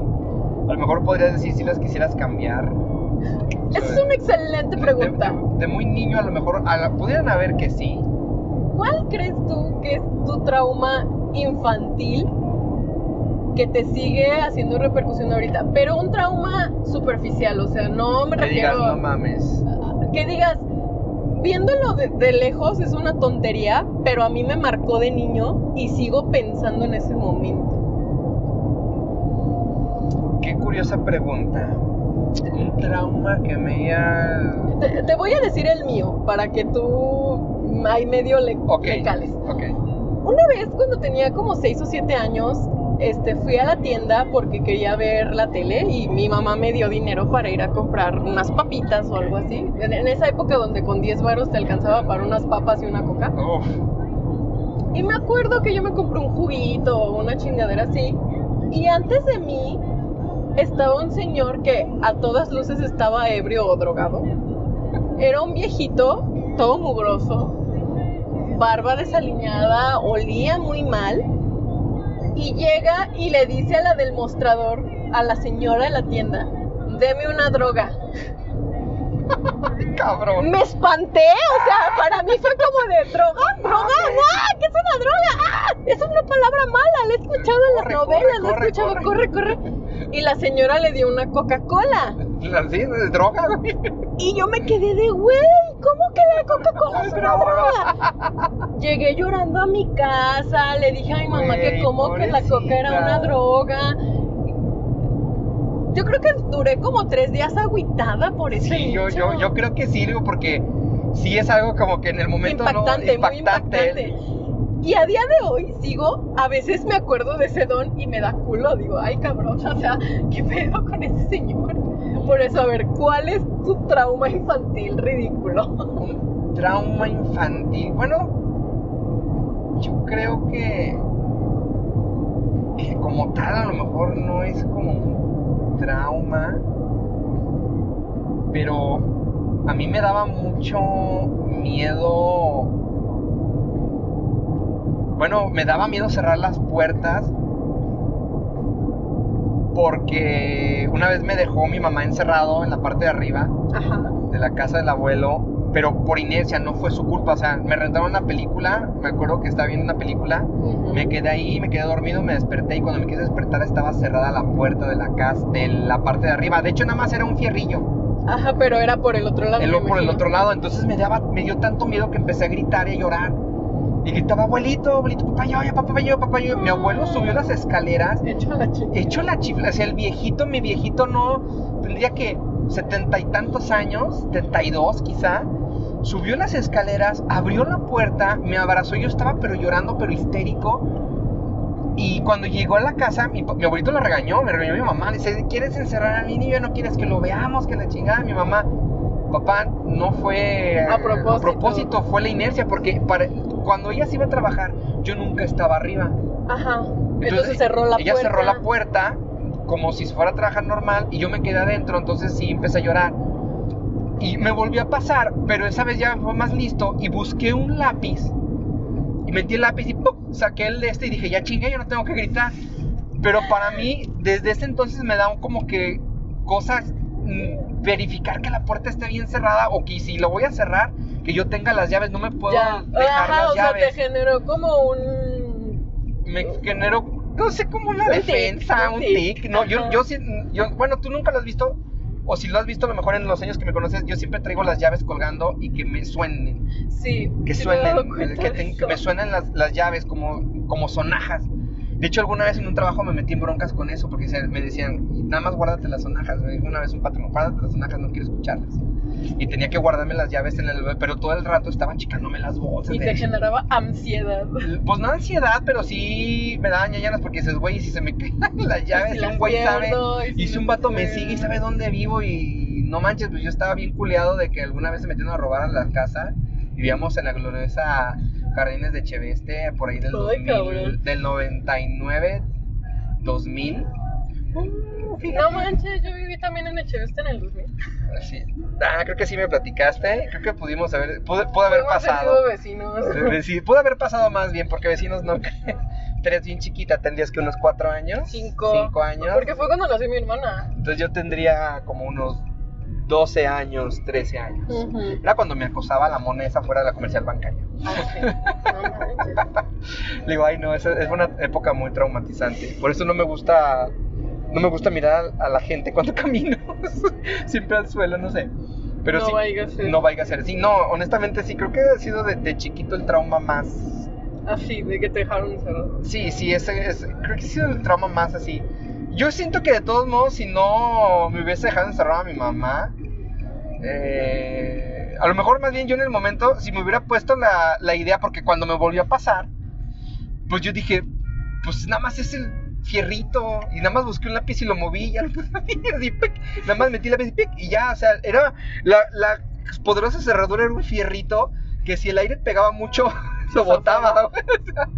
A lo mejor podrías decir si las quisieras cambiar. Esa es una excelente pregunta. De, de- de muy niño a lo mejor a la- pudieran haber que sí. ¿Cuál crees tú que es tu trauma infantil que te sigue haciendo repercusión ahorita? Pero un trauma superficial, o sea, no me Que digas, refiero no mames. que digas, viéndolo de, de lejos es una tontería, pero a mí me marcó de niño y sigo pensando en ese momento. Qué curiosa pregunta. Un trauma que me haya. Te, te voy a decir el mío para que tú ahí medio le, Ok. le cales. Ok. Una vez cuando tenía como 6 o 7 años, este, fui a la tienda porque quería ver la tele y mi mamá me dio dinero para ir a comprar unas papitas o algo así. En, en esa época donde con 10 varos te alcanzaba para unas papas y una coca. Uf. Y me acuerdo que yo me compré un juguito o una chingadera así. Y antes de mí estaba un señor que a todas luces estaba ebrio o drogado. Era un viejito, todo mugroso, barba desaliñada, olía muy mal. Y llega y le dice a la del mostrador, a la señora de la tienda, deme una droga. Cabrón. Me espanté, o sea, para mí fue como de droga, droga, ¡ah! ¿Qué es una droga? ¡Ah! Es una palabra mala, la he escuchado en las Corre, novelas, corre, la he escuchado, corre, corre, Y la señora le dio una Coca-Cola. La- Sí, de droga, güey. Y yo me quedé de, güey, ¿cómo que la Coca-Cola es una droga? Llegué llorando a mi casa, le dije a mi mamá que Güey, como que la Coca era pobrecita. una droga. Yo creo que duré como tres días agüitada por ese Sí, yo, yo, yo creo que sí, digo, porque sí es algo como que en el momento impactante, no muy impactante. Y a día de hoy sigo, a veces me acuerdo de ese don y me da culo, digo, ay cabrón, o sea, ¿qué pedo con ese señor? Por eso, a ver, ¿cuál es tu trauma infantil ridículo? Un trauma infantil. Bueno, yo creo que, como tal a lo mejor no es como un trauma, pero a mí me daba mucho miedo. Bueno, me daba miedo cerrar las puertas porque una vez me dejó mi mamá encerrado en la parte de arriba Ajá. de la casa del abuelo, pero por inercia, no fue su culpa. O sea, me rentaron una película, me acuerdo que estaba viendo una película, me quedé ahí, me quedé dormido, me desperté y cuando me quise despertar estaba cerrada la puerta de la casa, de la parte de arriba. De hecho, nada más era un fierrillo, Ajá, pero era por el otro lado. el, por el otro lado. Entonces me daba, me dio tanto miedo que empecé a gritar y a llorar. Y gritaba, abuelito, abuelito, papá, yo, papá, yo, papá, yo. Mi abuelo subió las escaleras Hecho la chica. hecho la chifla, o sea, el viejito, mi viejito no tendría que setenta y tantos años, setenta y dos quizá, subió las escaleras, abrió la puerta, me abrazó, yo estaba pero llorando, pero histérico. Y cuando llegó a la casa, mi, mi abuelito lo regañó, me regañó mi mamá, le dice, ¿quieres encerrar a mi niño? ¿No quieres que lo veamos? Que la chingada, mi mamá. Papá, no fue A propósito. propósito, fue la inercia, porque para, cuando ella se iba a trabajar, yo nunca estaba arriba. Ajá. Entonces, cerró la ella puerta. cerró la puerta como si se fuera a trabajar normal y yo me quedé adentro, entonces sí empecé a llorar. Y me volvió a pasar, pero esa vez ya fue más listo y busqué un lápiz. Y metí el lápiz y ¡pum! saqué el de este y dije, ya chingué, yo no tengo que gritar. Pero para mí, desde ese entonces me da un como que cosas, mm, verificar que la puerta esté bien cerrada o que si lo voy a cerrar, que yo tenga las llaves, no me puedo Ya. dejar Ajá, las o sea, llaves te generó como un. me generó, no sé, como una Un defensa, un un tic. tic. No, yo, yo sí, yo, bueno, tú nunca lo has visto, o si lo has visto a lo mejor en los años que me conoces, yo siempre traigo las llaves colgando y que me suenen, Sí. que sí suenen, que, me suenen las, las llaves como, como sonajas. De hecho, alguna vez en un trabajo me metí en broncas con eso, porque se- me decían, nada más guárdate las sonajas. Me dijo una vez un patrón, guárdate las sonajas, no quiero escucharlas. Y tenía que guardarme las llaves en el... Pero todo el rato estaban chicándome las bolsas. Y de- te generaba ansiedad. pues no ansiedad, pero sí me daban ñañaras porque dices, güey, si se me caen las llaves, si un güey sabe. pierdo, y Y si si un vato me sigue y sabe dónde vivo y no manches, pues yo estaba bien culeado de que alguna vez se metieron a robar a la casa. Vivíamos en la gloriosa Jardines de Cheveste, por ahí del, Ay, 2000, cabrón. del 99, 2000. Uh. No manches, yo viví también en Echeveste en el 2000. Sí. Ah, creo que sí me platicaste. Creo que pudimos haber, pudo, pudo haber pasado. sido vecinos. Sí, pudo haber pasado más bien, porque vecinos no. Tres bien chiquita, tendrías que unos cuatro años. Cinco. Cinco años. Porque fue cuando nació mi hermana. Entonces yo tendría como unos 12 años, 13 años. Ujú. Era cuando me acosaba la monesa fuera de la comercial bancaria. Ah, manches. Le digo, ay no, esa es una época muy traumatizante. Por eso no me gusta, no me gusta mirar a la gente cuando camino. Siempre al suelo, no sé. Pero No sí, vaya a ser. no vaya a ser. Sí, no, honestamente sí, creo que ha sido de, de chiquito el trauma más Así, de que te dejaron encerrado. Sí, sí, ese es, creo que ha sido el trauma más así. Yo siento que de todos modos, si no me hubiese dejado encerrado a mi mamá, eh, a lo mejor más bien yo en el momento, si me hubiera puesto la, la idea, porque cuando me volvió a pasar, pues yo dije, pues nada más es el fierrito, y nada más busqué un lápiz y lo moví, y ya lo puse ahí, así, pic, nada más metí el lápiz y, pic, y ya, o sea, era la, la poderosa cerradura, era un fierrito, que si el aire pegaba mucho, lo botaba, güey, o sea,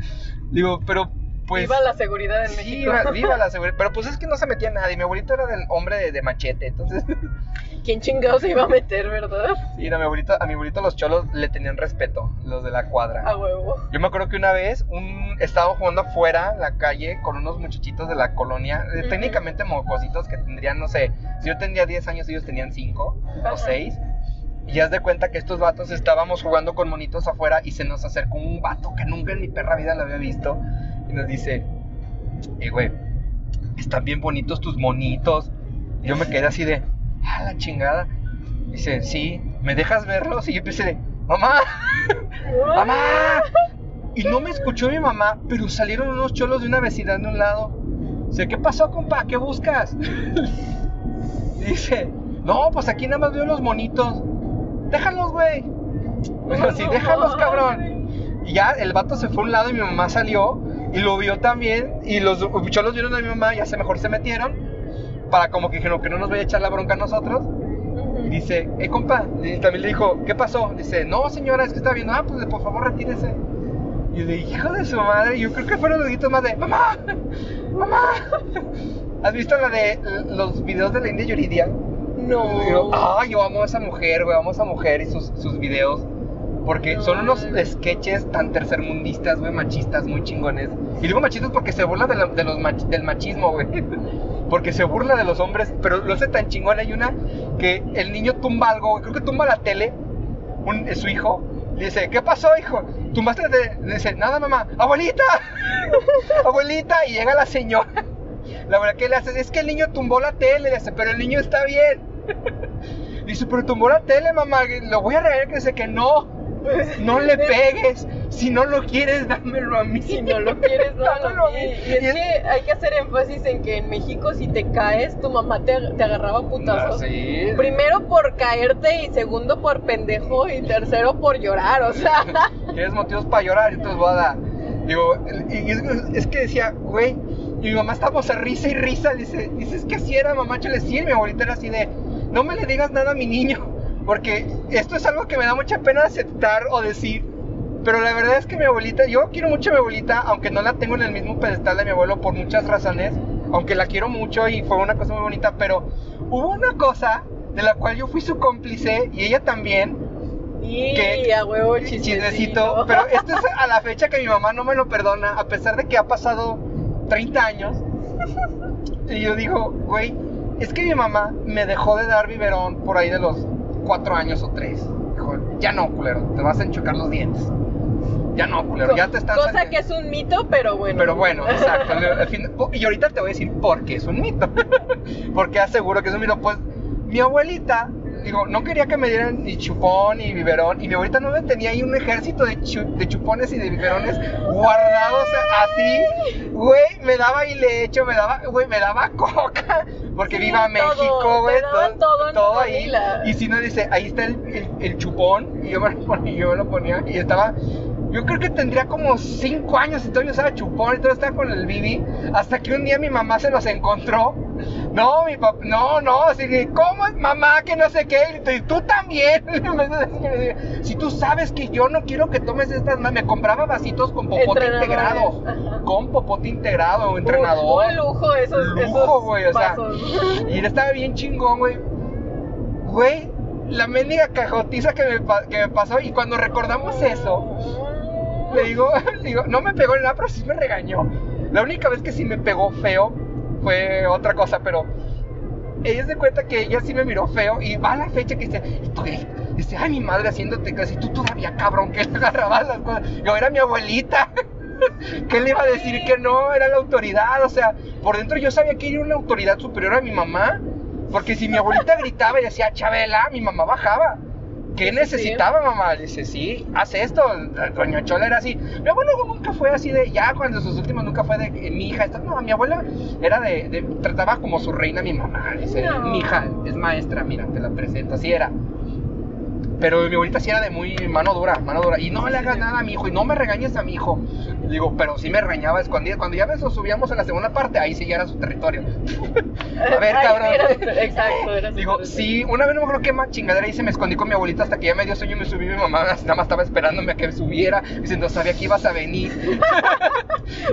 digo, pero pues... Viva la seguridad en Sí, México. viva, viva la seguridad. Pero pues es que no se metía nadie. Mi abuelito era del hombre de, de machete. Entonces, ¿Quién chingado se iba a meter, verdad? sí, no, mi abuelito, a mi abuelito los cholos le tenían respeto, los de la cuadra. A huevo. Yo me acuerdo que una vez un, estaba jugando afuera en la calle con unos muchachitos de la colonia, eh, Ujú. técnicamente mocositos que tendrían, no sé, si yo tenía 10 años, ellos tenían 5 Ajá. o 6. Y haz de cuenta que estos vatos estábamos jugando con monitos afuera y se nos acercó un vato que nunca en mi perra vida lo había visto. Y nos dice, eh, güey, están bien bonitos tus monitos. Y yo me quedé así de, ah, la chingada. Dice, sí, ¿me dejas verlos? Y yo empecé de, mamá, ¡Mamá! Y no me escuchó mi mamá, pero salieron unos cholos de una vecindad de un lado. Dice, ¿qué pasó, compa? ¿Qué buscas? Dice, no, pues aquí nada más veo los monitos. Déjalos, güey. Pero sí, No déjalos, cabrón. Y ya el vato se fue a un lado y mi mamá salió y lo vio también. Y los cholos vieron a mi mamá y ya se mejor se metieron. Para como que dijeron que no nos vaya a echar la bronca a nosotros. Y dice, eh, compa, y también le dijo, ¿qué pasó? Dice, no, señora, es que está viendo, ah, pues por favor retírese. Y yo de hijo de su madre, yo creo que fueron los gritos más de, mamá, mamá. ¿Has visto la de los videos de la India Yuridia? No. Yo, ah, yo amo a esa mujer, güey, amo a esa mujer y sus, sus videos. Porque son unos No. sketches tan tercermundistas, güey, machistas, muy chingones. Y digo machistas porque se burla de, la- de los mach- del machismo, güey. Porque se burla de los hombres, pero lo hace tan chingón. Hay una que el niño tumba algo, güey, creo que tumba la tele, un, eh, su hijo. Le dice, ¿qué pasó, hijo? ¿Tumbaste tele? Le dice, nada, mamá. ¡Abuelita! ¡Abuelita! Y llega la señora. La verdad que le hace, es que el niño tumbó la tele, le dice, pero el niño está bien. Dice, pero tumbó la tele, mamá. Lo voy a regañar que dice que no. No le pegues. Si no lo quieres, dámelo a mí. Si no lo quieres, no Dámelo a mí. Y es Y es- que hay que hacer énfasis en que en México si te caes, tu mamá te, te agarraba a putazos. Ah, sí. Primero por caerte y segundo por pendejo y tercero por llorar, o sea. Tienes motivos para llorar entonces voy a dar. Digo, y es, es que decía, güey, y mi mamá estábamos a risa y risa. Dice, dices que así era, mamá, chale, sí. y Mi abuelita era así de, no me le digas nada a mi niño, porque esto es algo que me da mucha pena aceptar o decir. Pero la verdad es que mi abuelita, yo quiero mucho a mi abuelita, aunque no la tengo en el mismo pedestal de mi abuelo por muchas razones, aunque la quiero mucho y fue una cosa muy bonita, pero hubo una cosa de la cual yo fui su cómplice y ella también, Y ¿Qué? a huevo chismecito. chismecito. Pero esto es a la fecha que mi mamá no me lo perdona, a pesar de que ha pasado 30 años. Y yo digo, güey, es que mi mamá me dejó de dar biberón por ahí de los 4 años o 3. Dijo, ya no, culero, te vas a enchucar los dientes. Ya no, culero, ya te están Cosa saliendo". que es un mito, pero bueno. Pero bueno, exacto. al fin- y ahorita te voy a decir por qué es un mito. Porque aseguro que es un mito. Pues mi abuelita, digo, no quería que me dieran ni chupón ni biberón. Y mi abuelita no me tenía ahí un ejército de, chu- de chupones y de biberones guardados así. Güey, me daba y lecho, me daba, güey, me daba coca. Porque Sí, viva todo, México, güey. todo en tu ahí. Y si no dice, ahí está el, el- el chupón. Y yo me lo ponía, yo me lo ponía y estaba. Yo creo que tendría como 5 años y todavía usaba chupón y todo estaba con el Bibi. Hasta que un día mi mamá se los encontró. No, mi papá, no, no, así que, ¿cómo es mamá? Que no sé qué. Y tú también. Si tú sabes que yo no quiero que tomes estas, me compraba vasitos con popote integrado. ajá. Con popote integrado, entrenador. Un, lujo esos, Lujo, esos o sea. Y él estaba bien chingón, güey. Güey, la mendiga cajotiza que me, que me pasó. Y cuando recordamos eso, le digo, le digo, no me pegó en nada, pero sí me regañó. La única vez que sí me pegó feo fue otra cosa, pero ella se cuenta que ella sí me miró feo y va a la fecha que dice, ay, mi madre haciéndote casi, tú todavía cabrón que le agarrabas las cosas. Yo era mi abuelita. ¿Qué le iba a decir que no? Era la autoridad, o sea, por dentro yo sabía que era una autoridad superior a mi mamá, porque si mi abuelita gritaba y decía, Chabela, mi mamá bajaba. ¿Qué necesitaba mamá? Dice, sí, haz esto. Doña Chola era así. Mi abuelo nunca fue así de, ya cuando sus últimos nunca fue de, eh, mi hija, esta, no, mi abuela era de, de- trataba como su reina mi mamá. Dice, No. mi hija es maestra, mira, te la presento, así era. Pero mi abuelita sí era de muy mano dura, mano dura. Y no le hagas nada a mi hijo, y no me regañes a mi hijo. Digo, pero sí me regañaba escondida. Cuando ya lo subíamos a la segunda parte, ahí sí ya era su territorio. A ver, Ay, cabrón. sí, era- exacto, era Digo, territorio. sí, una vez no me acuerdo qué más chingadera hice, me escondí con mi abuelita hasta que ya me dio sueño y me subí. Mi mamá nada más estaba esperándome a que subiera, diciendo, sabía que ibas a venir.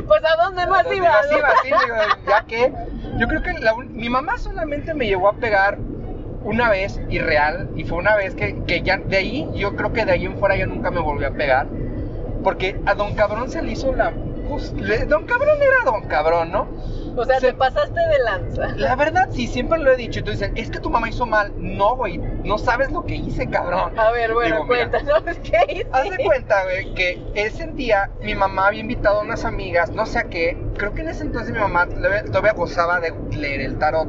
Pues a dónde más Digo, iba. así, digo, ya que. Yo creo que la mi mamá solamente me llegó a pegar una vez y real, y fue una vez que, que ya de ahí, yo creo que de ahí en fuera yo nunca me volví a pegar. Porque a Don Cabrón se le hizo la. pues, le- don Cabrón era Don Cabrón, ¿no? O sea, Se- te pasaste de lanza. La verdad, sí, siempre lo he dicho. Y tú dices, es que tu mamá hizo mal. No, güey, no sabes lo que hice, cabrón. A ver, bueno, Digo, mira, cuéntanos qué hice. Haz de cuenta, güey, que ese día mi mamá había invitado a unas amigas, no sé a qué. Creo que en ese entonces mi mamá todavía todavía gozaba de leer el tarot.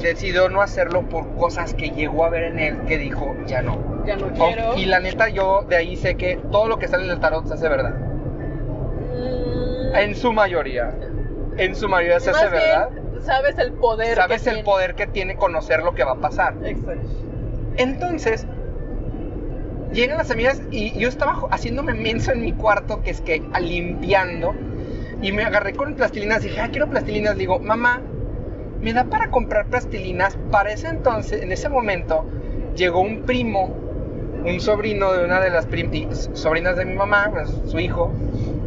Decidió no hacerlo por cosas que llegó a ver en él que dijo, ya no. ya no Oh, quiero. y la neta, yo de ahí sé que todo lo que sale en el tarot se hace verdad. Mm, En su mayoría. En su mayoría se hace bien, verdad. sabes el poder. Sabes que el tiene. poder que tiene conocer lo que va a pasar. Exacto. Entonces, llegan las amigas y yo estaba haciéndome menso en mi cuarto, que es que limpiando, y me agarré con plastilinas. Dije, ah, quiero plastilinas. Le digo, mamá, ¿me da para comprar plastilinas? Para ese entonces, en ese momento, llegó un primo, un sobrino de una de las sobrinas de mi mamá, su hijo,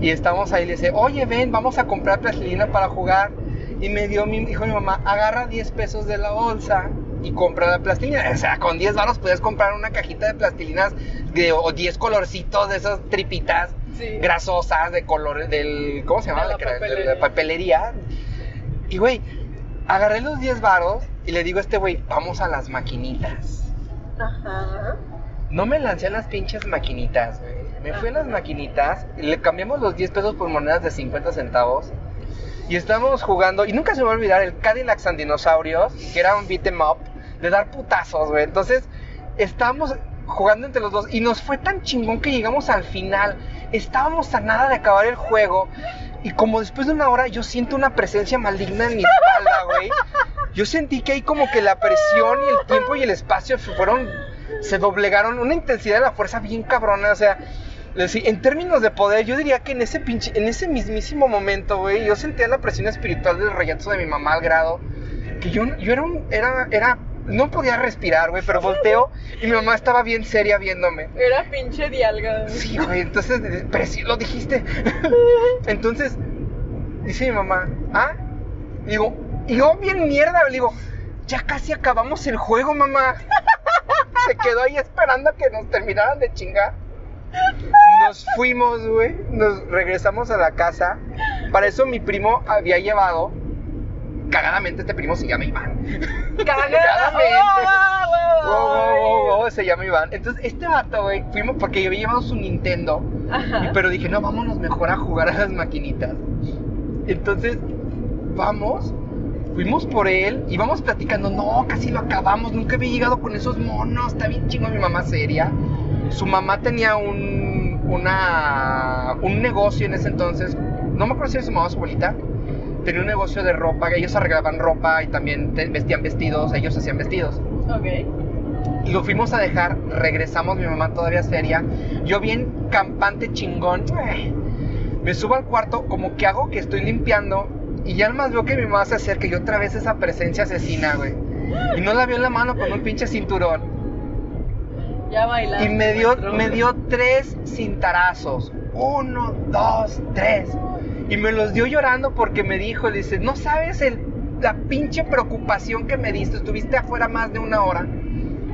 y estábamos ahí. Le dice, oye, ven, vamos a comprar plastilina para jugar. Y me dio mi dijo mi mamá, agarra 10 pesos de la bolsa y compra la plastilina. O sea, con 10 baros puedes comprar una cajita de plastilinas de, o 10 colorcitos de esas tripitas Sí. grasosas de colores del ¿cómo se llama? De la papelería. Y güey, agarré los 10 varos y le digo a este güey, vamos a las maquinitas. Ajá. No me lancé a las pinches maquinitas, güey. Me fui a las maquinitas, y le cambiamos los 10 pesos por monedas de 50 centavos. Y estábamos jugando, y nunca se me va a olvidar, el Cadillac and Dinosaurios, que era un beat 'em up, de dar putazos, güey. Entonces, estábamos jugando entre los dos. Y nos fue tan chingón que llegamos al final. Estábamos a nada de acabar el juego. Y como después de una hora yo siento una presencia maligna en mi espalda, güey. Yo sentí que ahí como que la presión y el tiempo y el espacio se fueron, se doblegaron. Una intensidad de la fuerza bien cabrona, o sea... En términos de poder, yo diría que en ese pinche, en ese mismísimo momento, güey, yo sentía la presión espiritual del reyazo de mi mamá al grado que yo, yo era un, era, era, no podía respirar, güey, pero volteo y mi mamá estaba bien seria viéndome. Era pinche dialga. Sí, güey, entonces, pero sí lo dijiste. entonces, dice mi mamá, ¿ah? Digo, y yo bien mierda, le digo, ya casi acabamos el juego, mamá. Se quedó ahí esperando a que nos terminaran de chingar. Nos fuimos, güey. Nos regresamos a la casa. Para eso mi primo había llevado. Cagadamente este primo se llama Iván. Cagadamente. Oh, oh, oh, se llama Iván. Entonces, este vato, güey, fuimos porque yo había llevado su Nintendo. Ajá. Pero dije, no, vámonos mejor a jugar a las maquinitas. Entonces, vamos. Fuimos por él y vamos platicando. No, casi lo acabamos. Nunca había llegado con esos monos. Está bien chingo mi mamá seria su mamá tenía un, una, un negocio en ese entonces, no me acuerdo si era su mamá o su abuelita, tenía un negocio de ropa, ellos arreglaban ropa y también vestían vestidos, ellos hacían vestidos. Ok. Y lo fuimos a dejar, regresamos, mi mamá todavía seria, yo bien campante chingón, me subo al cuarto, como que hago que estoy limpiando y ya más veo que mi mamá se acerca y otra vez esa presencia asesina, güey. Y no la vio en la mano con un pinche cinturón. Ya bailaste. Y me dio, me dio tres cintarazos. Uno, dos, tres. Y me los dio llorando porque me dijo, dice, no sabes el, la pinche preocupación que me diste. Estuviste afuera más de una hora.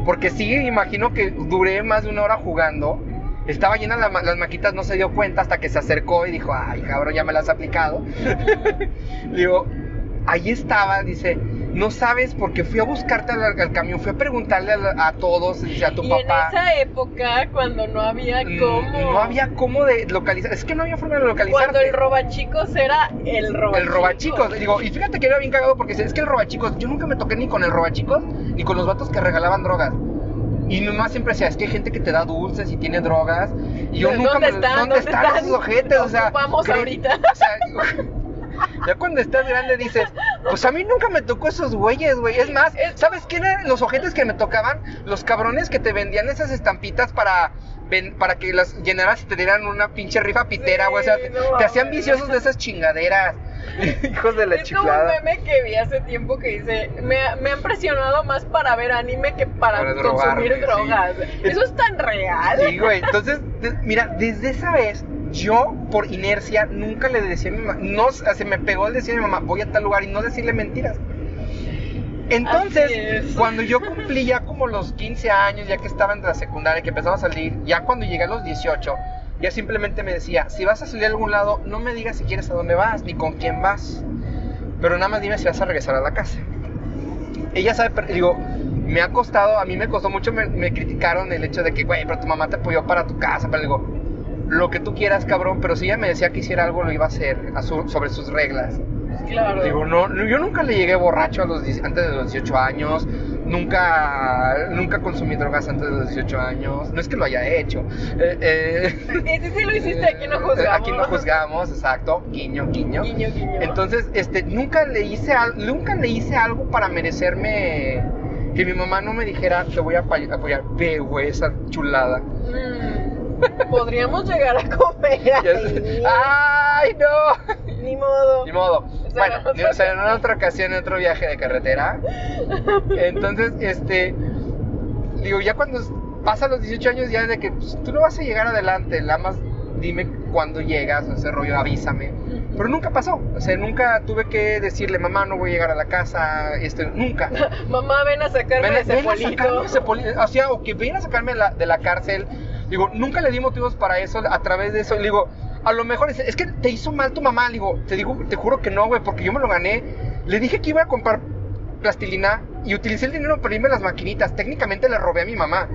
Porque sí, imagino que duré más de una hora jugando. Estaba llena la, las maquitas, no se dio cuenta hasta que se acercó y dijo, ay, cabrón, ya me las has aplicado. Digo, ahí estaba, dice, no sabes porque fui a buscarte al, al camión, fui a preguntarle a, a todos, a tu y papá. en esa época, cuando no había Mm, cómo. No había cómo de localizar. Es que no había forma de localizar. Cuando el robachicos era el robachicos. El robachicos. Digo, y fíjate que era bien cagado porque es que el robachicos, yo nunca me toqué ni con el robachicos ni con los vatos que regalaban drogas. Y nomás siempre decía, es que hay gente que te da dulces y tiene drogas. Y yo ¿Dónde nunca me. están? ¿Dónde ¿Dónde están están? esos ojetes? O sea. Vamos ahorita. O sea, ya cuando estás grande dices, pues a mí nunca me tocó esos güeyes, güey. Es más, Es- ¿sabes quién eran los ojetes que me tocaban? Los cabrones que te vendían esas estampitas para. Ven- Para que las llenaras y te dieran una pinche rifa pitera, Sí, güey. O sea, no te hacían viciosos de esas chingaderas. Hijos de la Es como un chiflada. meme que vi hace tiempo que dice, me, me han presionado más para ver anime que para, Para consumir drogarme, drogas. sí. Eso es tan real. Sí, güey. Entonces, de- mira, desde esa vez, yo por inercia nunca le decía a mi mamá, no, se me pegó el decir a mi mamá, voy a tal lugar y no decirle mentiras. Entonces, cuando yo cumplí ya como los 15 años, ya que estaba en la secundaria, que empezaba a salir, ya cuando llegué a los 18, ya simplemente me decía, si vas a salir a algún lado, no me digas si quieres a dónde vas, ni con quién vas, pero nada más dime si vas a regresar a la casa. Ella sabe, pero, digo, me ha costado, a mí me costó mucho, me, me criticaron el hecho de que, güey, pero tu mamá te apoyó para tu casa, pero digo, lo que tú quieras, cabrón, pero si ella me decía que hiciera algo, lo iba a hacer a su- sobre sus reglas. Claro. Digo, no, yo nunca le llegué borracho a los, 10 antes de los 18 años, nunca, nunca consumí drogas antes de los 18 años, no es que lo haya hecho. Eh, eh, Ese sí lo hiciste, aquí no juzgamos. Aquí no juzgamos, exacto, guiño, guiño. Guiño, guiño. Entonces, este, nunca le hice, al- nunca le hice algo para merecerme que mi mamá no me dijera, te voy a apoy- apoyar. Ve, güey, esa chulada. Mm, Podríamos llegar a comer ahí. ¡Ay, no! Ni modo. Ni modo. Bueno, o sea, en una otra ocasión, en otro viaje de carretera. Entonces, este. Digo, ya cuando pasa los 18 años, ya de que pues, tú no vas a llegar adelante, nada más dime cuándo llegas, ese rollo, avísame. Pero nunca pasó. O sea, nunca tuve que decirle, mamá, no voy a llegar a la casa. Este, nunca. Mamá, ven a sacarme Ven, ese ven a polito. sacarme ese poli- O sea, o que ven a sacarme la- de la cárcel. Digo, nunca le di motivos para eso. A través de eso, digo, a lo mejor es, es que te hizo mal tu mamá. Le digo, te digo, te juro que no, güey, porque yo me lo gané. Le dije que iba a comprar plastilina y utilicé el dinero para irme a las maquinitas. Técnicamente le robé a mi mamá.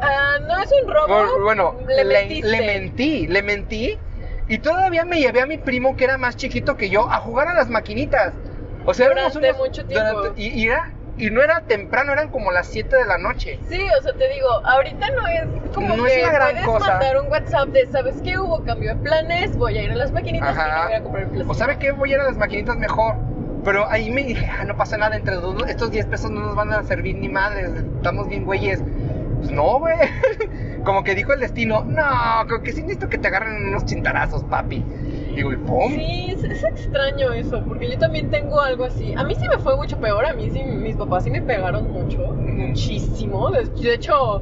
Ah, no es un robo. Bueno, le, le, mentiste. le mentí, le mentí. Y todavía me llevé a mi primo, que era más chiquito que yo, a jugar a las maquinitas. O sea, éramos Durante unos- mucho tiempo. durante- y, y era Y no era temprano, eran como las 7 de la noche. Sí, o sea, te digo, ahorita no es como No es que una gran puedes cosa. mandar un WhatsApp de, ¿sabes qué? Hubo cambio de planes, voy a ir a las maquinitas y Ajá. voy a comprar el plástico. O sabe qué, voy a ir a las maquinitas mejor. Pero ahí me dije, ah, no pasa nada, entre dos, estos 10 pesos no nos van a servir ni madres, estamos bien güeyes. Pues no, güey. Como que dijo el destino, no, creo que sí necesito que te agarren unos chintarazos, papi. Digo, y pum. Sí, es, es extraño eso, porque yo también tengo algo así. A mí sí me fue mucho peor, a mí sí, mis papás sí me pegaron mucho, muchísimo. De, de hecho,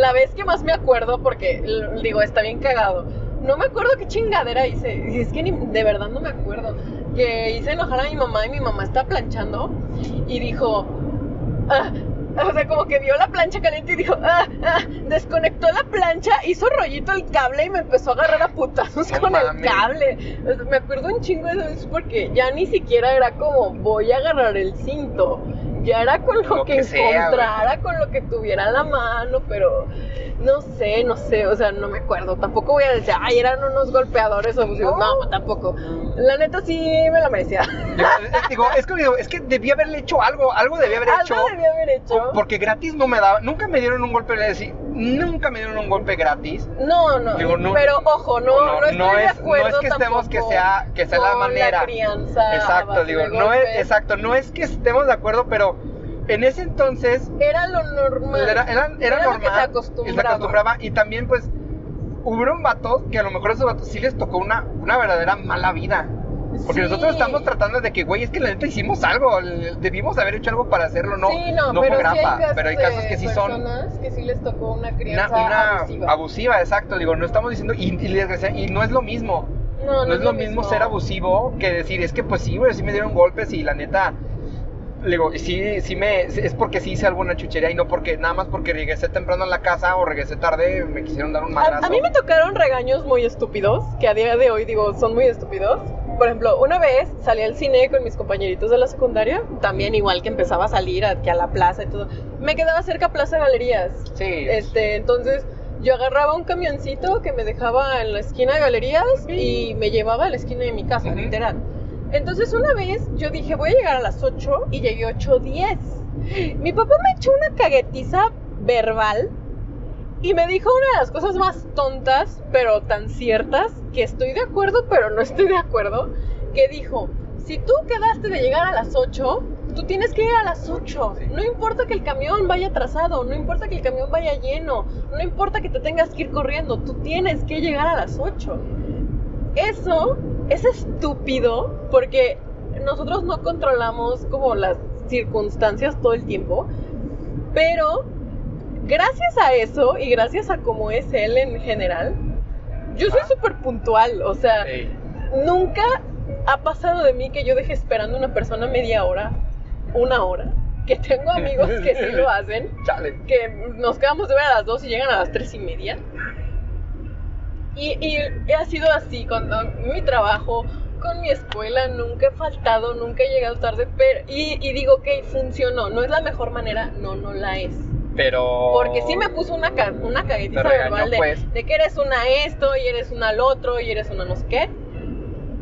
la vez que más me acuerdo, porque digo, está bien cagado, no me acuerdo qué chingadera hice, y es que ni- de verdad no me acuerdo, que hice enojar a mi mamá y mi mamá está planchando y dijo, ah, o sea, como que vio la plancha caliente y dijo, ah, ah, desconectó la plancha, hizo rollito el cable y me empezó a agarrar a putazos No con el cable. O sea, me acuerdo un chingo de eso es porque ya ni siquiera era como voy a agarrar el cinto. Ya era con lo, Lo que, que sea, encontrara, con lo que tuviera a la mano, pero no sé, no sé, o sea, no me acuerdo. Tampoco voy a decir, ay, eran unos golpeadores abusivos. No, No. tampoco. La neta sí me lo merecía. Digo, es- digo, es que digo, es que debí haberle hecho algo, algo debí haber hecho. Algo debía haber hecho. Porque gratis no me daba, nunca me dieron un golpe, le decía, nunca me dieron un golpe gratis. No, no, Digo, no- pero ojo, no, no, estoy no de es, acuerdo no es que estemos que sea, que sea la manera. crianza exacto, digo, de no es, exacto, no es que estemos de acuerdo, pero en ese entonces Era lo normal. era, era, era lo que normal. se acostumbraba. se acostumbraba. Y también, pues, hubieron vatos que a lo mejor a esos vatos sí les tocó una, una verdadera mala vida. Porque Sí. nosotros estamos tratando de que, güey, es que la neta hicimos algo, debimos haber hecho algo para hacerlo, no, sí, no, no pero fue sí hay grapa, casos pero hay casos que sí son personas que sí les tocó una una, crianza una abusiva. abusiva, exacto, digo, no estamos diciendo, y, y, y no es lo mismo, No, no, es lo mismo, ser abusivo que decir, es que pues sí, güey, sí me dieron golpes y la neta, le digo, sí, sí me, es porque sí hice alguna chuchería y no porque, nada más porque regresé temprano a la casa o regresé tarde, me quisieron dar un A, madrazo. a mí me tocaron regaños muy estúpidos, que a día de hoy digo, son muy estúpidos. Por ejemplo, una vez salí al cine con mis compañeritos de la secundaria, también igual que empezaba a salir aquí a la plaza y todo. Me quedaba cerca Plaza Galerías. Sí. Este, entonces yo agarraba un camioncito que me dejaba en la esquina de galerías y me llevaba a la esquina de mi casa, Ujú. literal. Entonces una vez yo dije, voy a llegar a las 8 y llegué 8.10. Mi papá me echó una caguetiza verbal y me dijo una de las cosas más tontas, pero tan ciertas, que estoy de acuerdo, pero no estoy de acuerdo, que dijo, si tú quedaste de llegar a las 8, tú tienes que ir a las 8. Sí. No importa que el camión vaya atrasado, no importa que el camión vaya lleno, no importa que te tengas que ir corriendo, tú tienes que llegar a las 8. Eso es estúpido porque nosotros no controlamos como las circunstancias todo el tiempo, pero gracias a eso y gracias a cómo es él en general, yo soy súper puntual, o sea, nunca ha pasado de mí que yo deje esperando a una persona media hora, una hora, que tengo amigos que sí lo hacen, Chale. que nos quedamos de ver a las 2 y llegan a las 3 y media. Y, y ha sido así con mi trabajo, con mi escuela, nunca he faltado, nunca he llegado tarde, pero, y, y digo que funcionó, no es la mejor manera, no, no la es. Pero. Porque sí me puso una, ca- una caguetiza regañó, verbal de, pues. de que eres una esto y eres una al otro y eres una no sé qué.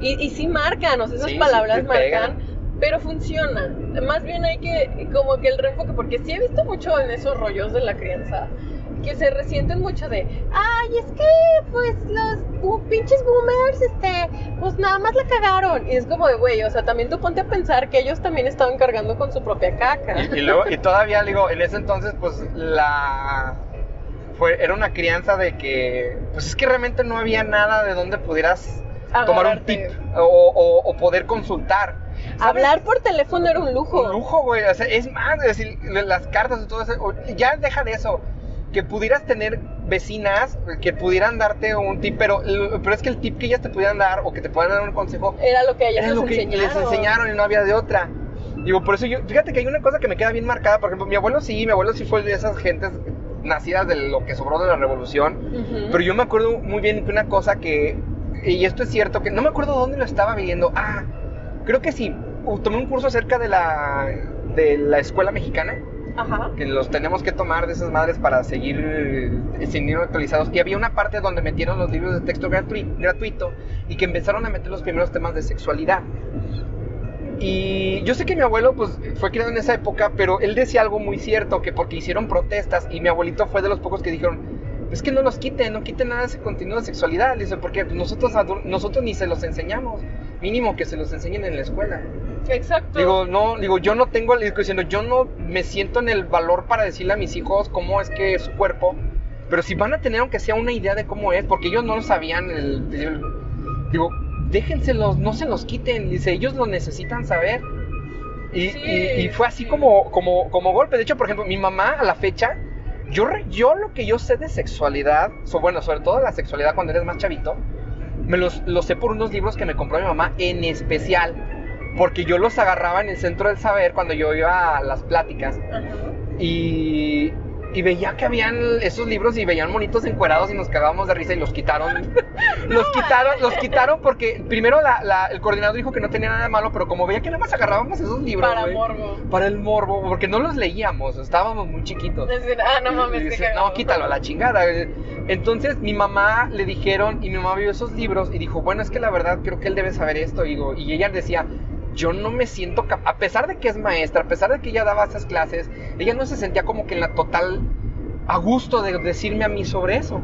Y, y sí marcan, o sea, esas Sí, palabras marcan, pero funciona. Más bien hay que, como que el reenfoque, porque sí he visto mucho en esos rollos de la crianza, que se resienten mucho de, ay, es que, pues, los pinches boomers, este, pues nada más la cagaron. Y es como de, güey, o sea, también tú ponte a pensar que ellos también estaban cargando con su propia caca. Y, y luego, y todavía, digo, en ese entonces, pues la. Fue, era una crianza de que. Pues es que realmente no había nada de donde pudieras tomar un tip o, o- o poder consultar. ¿Sabes? Hablar por teléfono era un lujo. Un lujo, güey. O sea, es más, es decir, las cartas y todo eso. Ya deja de eso. Que pudieras tener vecinas que pudieran darte un tip, pero, pero es que el tip que ellas te pudieran dar o que te puedan dar un consejo Era lo que ellas era lo que enseñaron. les enseñaron y no había de otra. Digo, por eso yo, fíjate que hay una cosa que me queda bien marcada, por ejemplo, mi abuelo sí, mi abuelo sí fue de esas gentes nacidas de lo que sobró de la revolución, pero yo me acuerdo muy bien que una cosa que, y esto es cierto, que no me acuerdo dónde lo estaba viendo, ah, creo que sí, tomé un curso acerca de la, de la escuela mexicana, Ajá. que los tenemos que tomar de esas madres para seguir eh, siendo actualizados. Y había una parte donde metieron los libros de texto gratui- gratuito y que empezaron a meter los primeros temas de sexualidad. Y yo sé que mi abuelo pues fue criado en esa época, pero él decía algo muy cierto, que porque hicieron protestas y mi abuelito fue de los pocos que dijeron, es que no los quiten, no quiten nada de ese contenido de sexualidad, dice, porque pues, nosotros, nosotros ni se los enseñamos, mínimo que se los enseñen en la escuela. Exacto. Digo, no, digo, yo no tengo, digo, diciendo, yo no me siento en el valor para decirle a mis hijos cómo es que es su cuerpo, pero si van a tener aunque sea una idea de cómo es, porque ellos no lo sabían, el- el- digo, déjenselos, no se los quiten, dice, ellos lo necesitan saber. Y, Sí, y- y fue así sí. como, como, como golpe. De hecho, por ejemplo, mi mamá a la fecha, yo, yo lo que yo sé de sexualidad, so- bueno, sobre todo la sexualidad cuando eres más chavito, me los, los sé por unos libros que me compró mi mamá en especial. Porque yo los agarraba en el centro del saber cuando yo iba a las pláticas. Y, y veía que habían esos libros y veían monitos encuerados y nos cagábamos de risa y los quitaron. los quitaron, los quitaron porque primero la- la- el coordinador dijo que no tenía nada de malo, pero como veía que nada más agarrábamos esos libros. Para morbo. Para el morbo, porque no los leíamos, estábamos muy chiquitos. Decir, ah, no mames, dice, no, quítalo a la chingada. Entonces mi mamá le dijeron y mi mamá vio esos libros y dijo, bueno, es que la verdad creo que él debe saber esto. Y, digo, y ella decía, yo no me siento capaz, a pesar de que es maestra, a pesar de que ella daba esas clases, ella no se sentía como que en la total a gusto de decirme a mí sobre eso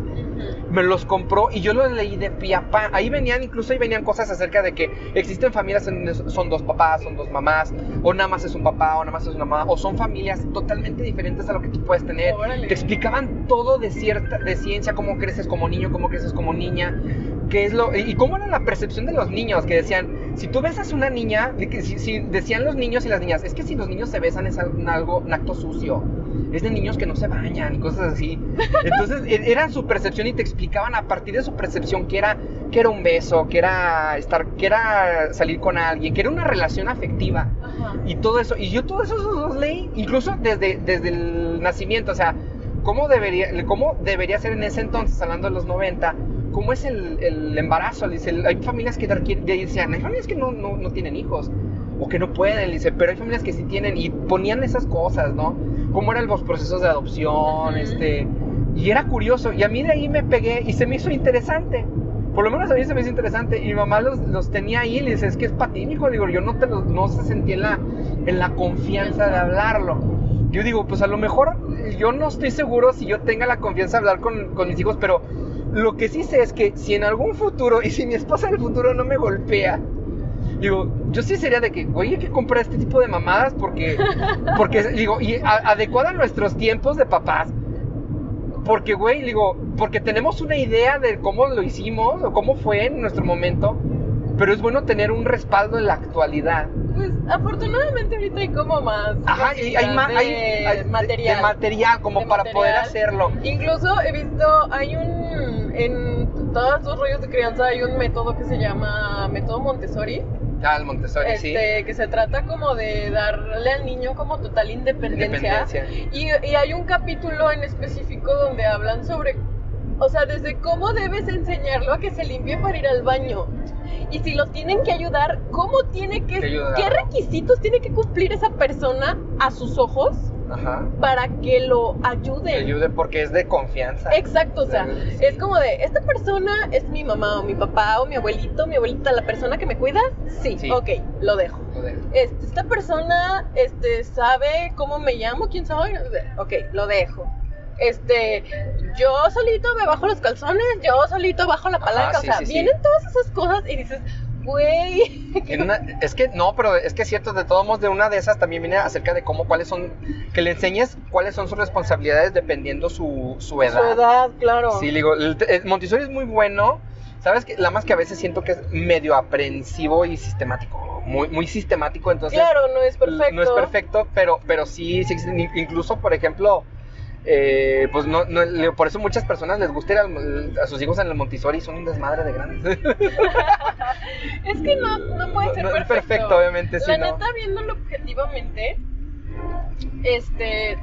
me los compró y yo los leí de pie a pa. Ahí venían, incluso ahí venían cosas acerca de que existen familias en donde son dos papás, son dos mamás, o nada más es un papá, o nada más es una mamá, o son familias totalmente diferentes a lo que tú puedes tener. Órale. Te explicaban todo de cierta, de ciencia, cómo creces como niño, cómo creces como niña, qué es lo, y cómo era la percepción de los niños, que decían, si tú besas a una niña, si, si- decían los niños y las niñas, es que si los niños se besan es algo, un acto sucio. Es de niños que no se bañan y cosas así. Entonces, e- era su percepción y te explicaban a partir de su percepción que era, que era un beso, que era estar, que era salir con alguien, que era una relación afectiva Ajá. y todo eso. Y yo todo eso los leí, incluso desde, desde el nacimiento, o sea, cómo debería, cómo debería ser en ese entonces, hablando de los 90, cómo es el, el embarazo. Dice, hay familias que decían, hay familias que no, no, no tienen hijos. O que no pueden, dice, pero hay familias que sí tienen y ponían esas cosas, ¿no? Cómo eran los procesos de adopción, este, y era curioso, y a mí de ahí me pegué y se me hizo interesante. Por lo menos a mí se me hizo interesante. Y mi mamá los, los tenía ahí y le dice, es que es hijo. Digo, yo no, te los- no se sentía en la, en la confianza de hablarlo. Yo digo, pues a lo mejor yo no estoy seguro si yo tenga la confianza de hablar con, con mis hijos, pero lo que sí sé es que si en algún futuro, y si mi esposa en el futuro no me golpea, digo, yo sí sería de que, oye, hay que comprar este tipo de mamadas porque, porque digo, y a- adecuada a nuestros tiempos de papás. Porque, güey, digo, porque tenemos una idea de cómo lo hicimos o cómo fue en nuestro momento, pero es bueno tener un respaldo en la actualidad. Pues afortunadamente ahorita hay como más. Ajá, y hay, ma- de hay- hay- de- material. de material como De para poder material. hacerlo. Incluso he visto, hay un. En todos los rollos de crianza hay un método que se llama método Montessori. Ah, el Montessori, sí. este, que se trata como de darle al niño como total independencia. Independencia. Y, y hay un capítulo en específico donde hablan sobre, o sea, desde cómo debes enseñarlo a que se limpie para ir al baño. Y si los tienen que ayudar, ¿cómo tiene que, qué requisitos tiene que cumplir esa persona a sus ojos Ajá. para que lo Que ayuden? ayude porque es de confianza. Exacto, o sea, Sí. es como de, esta persona es mi mamá o mi papá o mi abuelito, mi abuelita, la persona que me cuida, sí, Sí. ok, lo dejo. Lo dejo. Este, esta persona este, sabe cómo me llamo, quién soy, ok, lo dejo. Este, yo solito me bajo los calzones, yo solito bajo la Ajá, palanca, sí, o sea, sí, sí. vienen todas esas cosas y dices, güey, es que no, pero es que es cierto, de todos modos, de una de esas también viene acerca de cómo, cuáles son, que le enseñes cuáles son sus responsabilidades dependiendo su, su edad. su edad, claro. Sí, digo, el, el Montessori es muy bueno, sabes que, la más que a veces siento que es medio aprensivo y sistemático, muy, muy sistemático, entonces claro, no es perfecto. no es perfecto, pero, pero sí, sí incluso, por ejemplo, eh, pues no, no, por eso muchas personas les gusta ir al- a sus hijos en el Montessori y son un desmadre de grandes. Es que no, no puede ser no es perfecto. perfecto, obviamente, La neta, viéndolo objetivamente, este.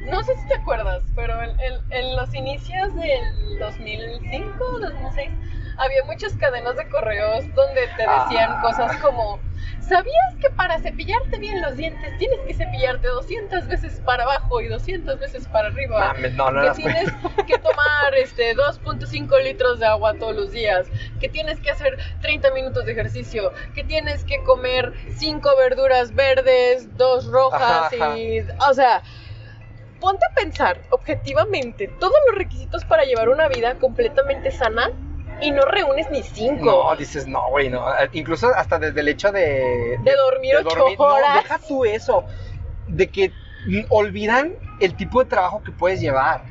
No sé si te acuerdas, pero en, en- en los inicios del el 2005, 2006, había muchas cadenas de correos donde te decían Ah. cosas como, ¿sabías que para cepillarte bien los dientes tienes que cepillarte 200 veces para abajo y 200 veces para arriba? No, no que tienes que tomar este 2.5 litros de agua todos los días, que tienes que hacer 30 minutos de ejercicio, que tienes que comer 5 verduras verdes, dos rojas Ajá, y o sea, ponte a pensar objetivamente todos los requisitos para llevar una vida completamente sana y no reúnes ni 5. No, dices, no, güey, no. Incluso hasta desde el hecho de... De dormir ocho No, horas. deja tú eso. De que olvidan el tipo de trabajo que puedes llevar.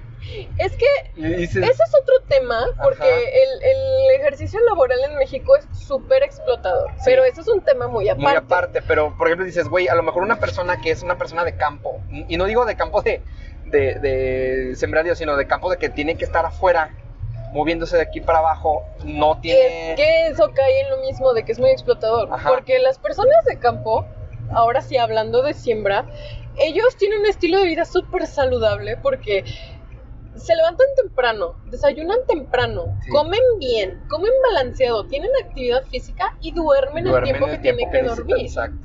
Es que dices, Ese es otro tema, porque el, el ejercicio laboral en México es súper explotador. Sí. Pero eso es un tema muy aparte. muy aparte, pero por ejemplo dices, güey, a lo mejor una persona que es una persona de campo, y no digo de campo de, de, de sembradío, sino de campo de que tiene que estar afuera, moviéndose de aquí para abajo, no tiene... Es que eso cae en lo mismo de que es muy explotador. Ajá. Porque las personas de campo, ahora sí hablando de siembra, ellos tienen un estilo de vida súper saludable porque se levantan temprano, desayunan temprano, Sí. comen bien, comen balanceado, tienen actividad física y duermen, duermen el tiempo que tienen que dormir. Exacto.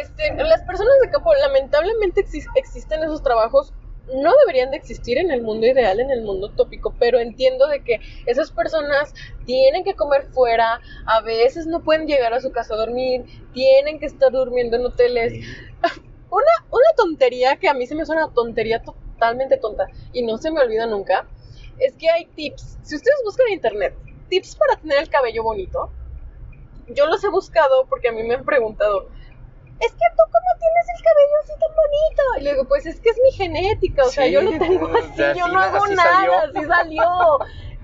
Este, las personas de campo, lamentablemente exis- existen esos trabajos, no deberían de existir en el mundo ideal, en el mundo tópico, pero entiendo de que esas personas tienen que comer fuera, a veces no pueden llegar a su casa a dormir, tienen que estar durmiendo en hoteles. Una, una tontería que a mí se me suena tontería totalmente tonta y no se me olvida nunca, es que hay tips, si ustedes buscan en internet, tips para tener el cabello bonito, yo los he buscado porque a mí me han preguntado, es que tú cómo tienes el cabello así tan bonito. Y le digo, pues es que es mi genética, o sea, yo lo tengo así, así yo no hago así nada, salió. así salió.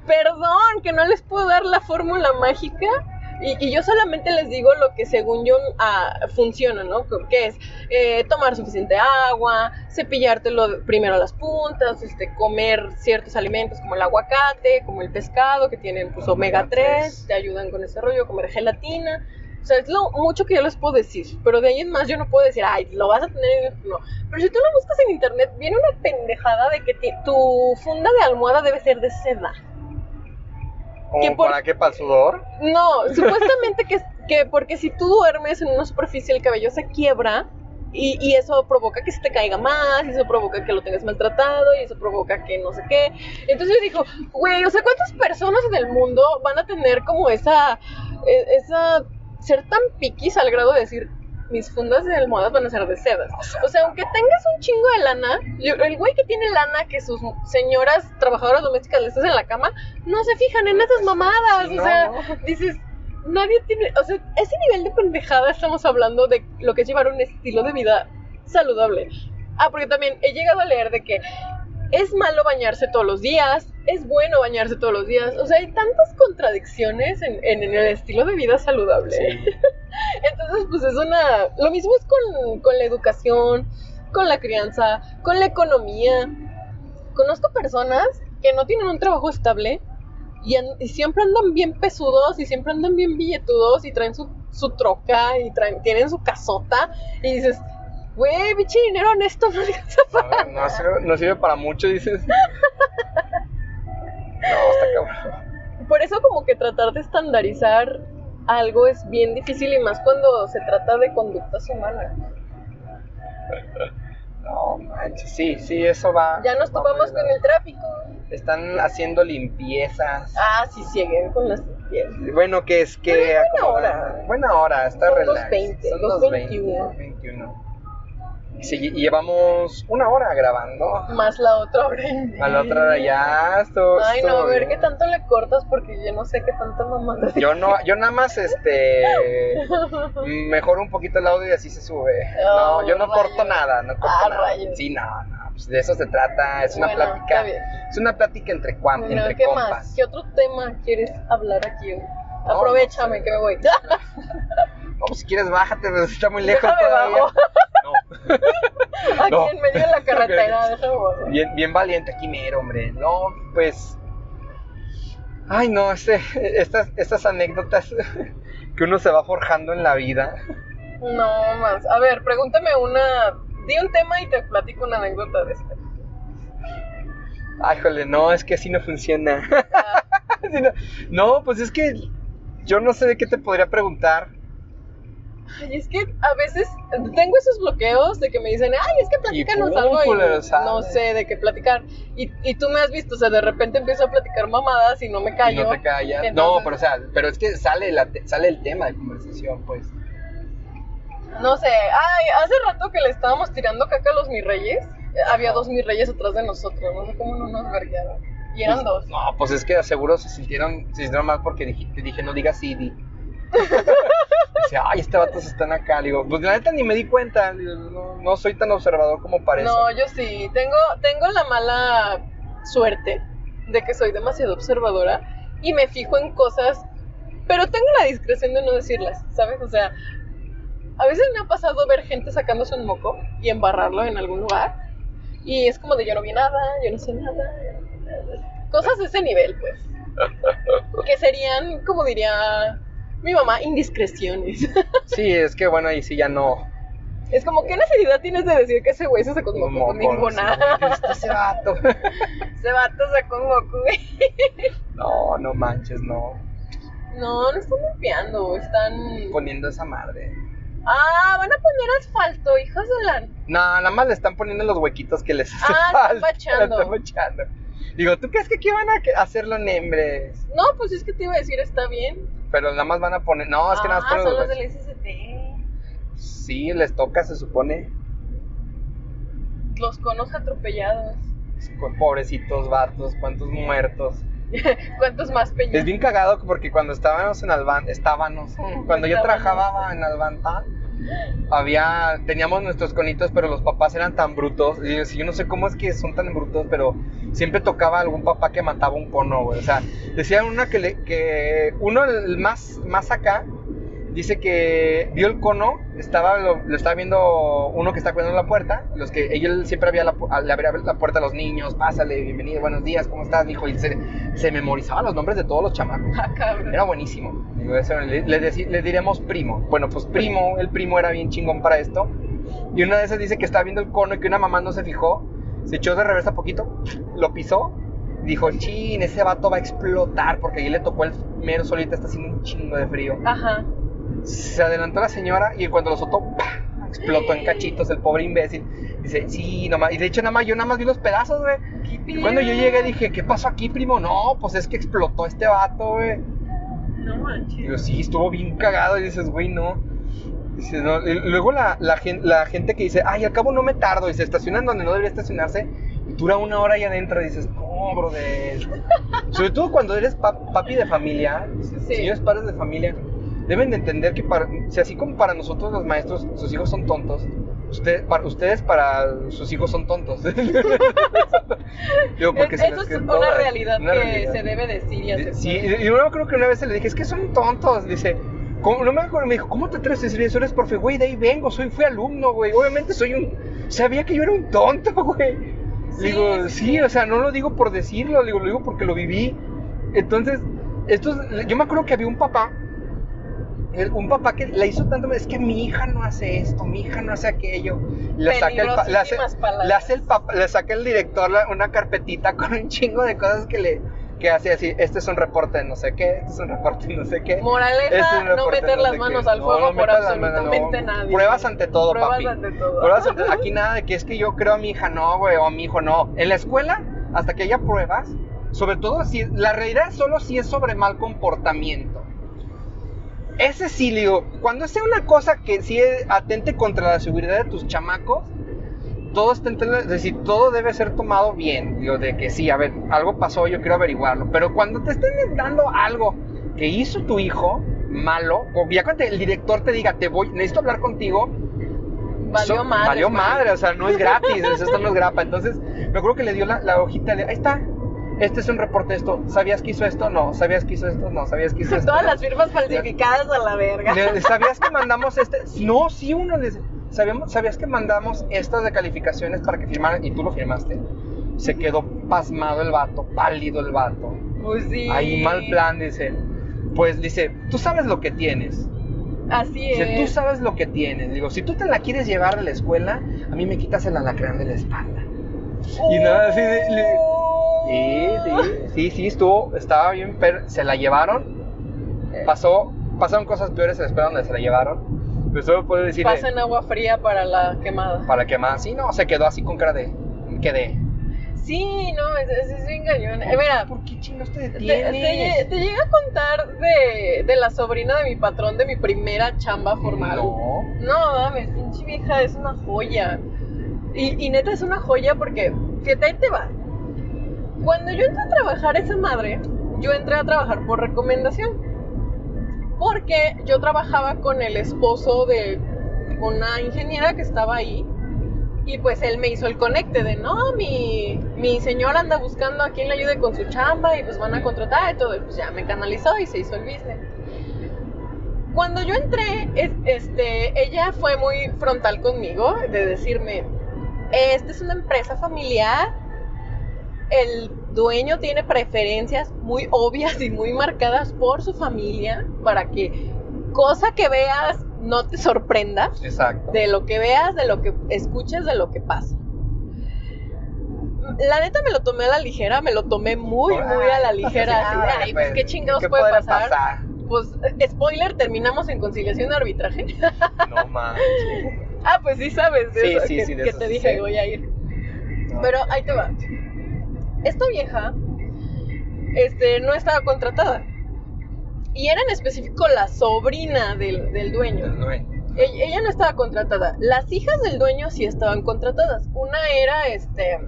Perdón, que no les puedo dar la fórmula mágica. Y, y yo solamente les digo lo que según yo ah, funciona, ¿no? Que es eh, tomar suficiente agua, cepillártelo primero a las puntas, este, comer ciertos alimentos como el aguacate, como el pescado, que tienen pues omega Omega 3, tres. te ayudan con ese rollo, comer gelatina. O sea, es lo mucho que yo les puedo decir, pero de ahí en más yo no puedo decir, ay, lo vas a tener en... No. Pero si tú lo buscas en internet, viene una pendejada de que tu funda de almohada debe ser de seda. ¿Como que por- para qué? ¿Para el sudor? No, supuestamente que, que porque si tú duermes en una superficie el cabello se quiebra y, y eso provoca que se te caiga más, y eso provoca que lo tengas maltratado, y eso provoca que no sé qué. Entonces yo digo, güey, o sea, ¿cuántas personas en el mundo van a tener como esa, e- esa, ser tan piquis al grado de decir, mis fundas de almohadas van a ser de seda? O sea, aunque tengas un chingo de lana, yo- el güey que tiene lana que sus señoras trabajadoras domésticas le estás en la cama, no se fijan en esas mamadas, o sea, dices, nadie tiene, o sea, ese nivel de pendejada estamos hablando de lo que es llevar un estilo de vida saludable. Ah, porque también he llegado a leer de que es malo bañarse todos los días, es bueno bañarse todos los días, o sea, hay tantas contradicciones en, en- en el estilo de vida saludable. Entonces, pues es una, lo mismo es con, con la educación, con la crianza, con la economía. Conozco personas que no tienen un trabajo estable y, an- y siempre andan bien pesudos y siempre andan bien billetudos y traen su, su troca y traen, tienen su casota y dices, güey, biche dinero honesto, no alcanza para No, no sirve, no sirve para mucho, dices. No, está cabrón. Por eso como que tratar de estandarizar algo es bien difícil y más cuando se trata de conductas humanas. No, manches, sí, sí, eso va. Ya nos topamos con el tráfico. Están haciendo limpiezas. Ah, sí, siguen con las pies. Bueno, que es que. Buena hora. Buena hora, está Son relax. 2:20, Son 2:21. 2:21. Y llevamos una hora grabando. Más la otra hora. y media. A la otra hora ya. Esto, Ay, no, a ver bien. qué tanto le cortas porque yo no sé qué tanta mamada. Yo no, yo nada más este mejoro un poquito el audio y así se sube. Oh, no, yo no rayos. corto nada, no corto Ah, nada. rayos. Sí, no, no, pues de eso se trata, es una plática. está bien. Es una plática entre, cuam- Bueno, entre ¿qué compas. más? ¿Qué otro tema quieres hablar aquí hoy? No, Aprovechame no sé. que me voy. No, pues si quieres bájate, pero está muy lejos Déjame todavía. bajo. No. Aquí No. en medio de la carretera, déjame. Bien, bien valiente aquí mero, hombre. No, pues. Ay, no, este, estas, estas anécdotas que uno se va forjando en la vida. No más. A ver, pregúntame una. Di un tema y te platico una anécdota de este. Ay, jole, no, es que así no funciona. Ah, no, pues es que yo no sé de qué te podría preguntar. Ay, es que a veces tengo esos bloqueos de que me dicen, ay, es que platícanos algo y no sé de qué platicar. Y, y tú me has visto, o sea, de repente empiezo a platicar mamadas y no me Y callo. no te callas. No, pero o sea, pero es que sale, la te- sale el tema de conversación, pues. No sé, ay, hace rato que le estábamos tirando caca a los mis reyes. Había dos mis reyes atrás de nosotros, no sé cómo no nos verguearon. Y eran Pues, dos. No, pues es que seguro se sintieron, se sintieron mal porque dije, te dije, no digas CD. Dice, ay, este vato se están acá. Le digo, pues la neta ni me di cuenta. Digo, no, no soy tan observador como parece. No, yo sí. Tengo, tengo la mala suerte de que soy demasiado observadora y me fijo en cosas, pero tengo la discreción de no decirlas, ¿sabes? O sea, a veces me ha pasado ver gente sacándose un moco y embarrarlo en algún lugar. Y es como de yo no vi nada, yo no sé nada. Cosas de ese nivel, pues. Que serían, como diría mi mamá, indiscreciones. Sí, es que bueno, ahí sí ya no. Es como, ¿qué necesidad tienes de decir que ese güey se sacó un moco? Moco, Ninguna. sí, ¿viste ese vato. Ese vato sacó un güey. No, no manches, no. No, no están limpiando, están... Poniendo esa madre. Ah, van a poner asfalto, hijos de la... No, nada más le están poniendo los huequitos que les hace Ah, están falta. bachando. Están bachando. Digo, ¿tú crees que aquí van a hacerlo nembres? No, pues es que te iba a decir, está bien. Pero nada más van a poner. No, es que nada más ah, ponen son los del SST. Sí, les toca, se supone. Los conos atropellados. Pobrecitos vatos, cuántos muertos. ¿Cuántos más peñas? Es bien cagado porque cuando estábamos en Alban, estábamos, cuando yo trabajaba en Albanta, había, teníamos nuestros conitos, pero los papás eran tan brutos. Y yo, yo no sé cómo es que son tan brutos, pero siempre tocaba algún papá que mataba un cono, güey. O sea, decían una que, le, que uno, el más, más acá, dice que vio el cono, estaba, lo, lo estaba viendo uno que está cuidando la puerta, los que él siempre había la, le abría la puerta a los niños, pásale, bienvenido, buenos días, ¿cómo estás, hijo? Y se, se memorizaba los nombres de todos los chamacos. Ah. Era buenísimo. Digo, eso, le, le deci- le diremos primo. Bueno, pues primo, el primo era bien chingón para esto. Y una de esas dice que estaba viendo el cono y que una mamá no se fijó, se echó de reversa poquito, lo pisó. Dijo, chin, ese vato va a explotar porque ahí le tocó el mero solito, está haciendo un chingo de frío. Ajá. Se adelantó la señora y cuando lo soltó, ¡pah! explotó en cachitos el pobre imbécil. Dice, sí, nomás. Y de hecho, nada más, yo nada más vi los pedazos, güey. Y cuando yo llegué dije, ¿qué pasó aquí, primo? No, pues es que explotó este vato, güey. No manches. Digo, sí, estuvo bien cagado. Y dices, güey, no. No. Luego la, la, gen- la gente que dice, ay, al cabo no me tardo. Y se estacionan donde no debería estacionarse. Y dura una hora ahí adentro. Y dices, no, brother. Sobre todo cuando eres pa- papi de familia. dices, Sí. Señores padres de familia. Deben de entender que para, si así como para nosotros los maestros, sus hijos son tontos. Usted, para, ustedes para sus hijos son tontos. Digo, porque Es- eso es una todas, realidad una que realidad. se debe decir y aceptar. Sí, y yo creo que una vez se le dije, es que son tontos. Dice, ¿cómo? no me acuerdo, me dijo, ¿cómo te atreves a decir eso? Eres profe, güey, de ahí vengo, soy, fui alumno, güey. Obviamente soy un. Sabía que yo era un tonto, güey. Sí, digo, sí, o sea, no lo digo por decirlo, digo, lo digo porque lo viví. Entonces, esto es- yo me acuerdo que había un papá, un papá que la hizo tanto, es que mi hija no hace esto, mi hija no hace aquello. Le saca el, hace, hace el papá, le saca el director la- una carpetita con un chingo de cosas que le que hace así, este es un reporte de no sé qué, este es un reporte de no sé qué. Moraleja, este es no meter las manos qué. al fuego no por manos, absolutamente nadie. Pruebas ante todo, Pruebas papi. ante todo. Pruebas ante- aquí nada de que es que yo creo a mi hija no, güey, o a mi hijo no. En la escuela, hasta que haya pruebas, sobre todo si la realidad solo si es sobre mal comportamiento. Ese sí, digo, cuando sea una cosa que sí atente contra la seguridad de tus chamacos, todo está en tela- es decir, todo debe ser tomado bien, digo, de que sí, a ver, algo pasó, yo quiero averiguarlo, pero cuando te estén dando algo que hizo tu hijo malo, o ya cuando el director te diga, te voy, necesito hablar contigo, Valió eso- madre. Valió madre, o sea, no es gratis, esto no es grapa. Entonces, me acuerdo que le dio la, la hojita, le, ahí está, este es un reporte de esto, ¿sabías que hizo esto? No, ¿sabías que hizo esto? No, ¿sabías que hizo esto? Todas No. las firmas falsificadas a la verga. ¿Sabías que mandamos este? No, sí, uno les... ¿Sabíamos, ¿Sabías que mandamos estas de calificaciones para que firmaran y tú lo firmaste? Se quedó pasmado el vato, pálido el vato. Pues sí. Ahí mal plan, dice. Pues dice, tú sabes lo que tienes. Así Dice, tú es. sabes lo que tienes. Digo, si tú te la quieres llevar a la escuela, a mí me quitas el alacrán de la espalda. Y nada, así de- le- Sí, sí, sí, sí, estuvo, estaba bien, pero se la llevaron. Pasó, pasaron cosas peores en la escuela donde se la llevaron. Pero solo puedo decir Pasen agua fría para la quemada. para que más. Sí, no, se quedó así con cara de. Quedé. Sí, no, es, es, es bien. Eh, mira, ¿por qué chingos te te, detienes? te, te llegué a contar de, de la sobrina de mi patrón de mi primera chamba formal. No. No, mames, pinche vieja, es una joya. Y, y neta es una joya porque, fíjate, ahí te va. Cuando yo entré a trabajar esa madre, yo entré a trabajar por recomendación. Porque yo trabajaba con el esposo de una ingeniera que estaba ahí. Y pues él me hizo el conecte de, no, mi, mi señor anda buscando a quien le ayude con su chamba y pues van a contratar y todo. Y pues ya me canalizó y se hizo el business. Cuando yo entré, es- este, ella fue muy frontal conmigo de decirme, esta es una empresa familiar, el dueño tiene preferencias muy obvias y muy marcadas por su familia para que cosa que veas no te sorprenda Exacto. de lo que veas, de lo que escuches, de lo que pasa. La neta me lo tomé a la ligera, me lo tomé muy, muy a la ligera. así, así de, ah, "Ay, pues, pues qué chingados ¿qué puede pasar? Pues, eh, spoiler, terminamos en conciliación de arbitraje. No manches. ah, pues sí sabes de Sí, eso, sí, que, sí, de que eso te dije voy a ir. No. Pero ahí te va. Esta vieja este, no estaba contratada. Y era en específico la sobrina del, del dueño. No, eh. Ella, ella no estaba contratada. Las hijas del dueño sí estaban contratadas. Una era este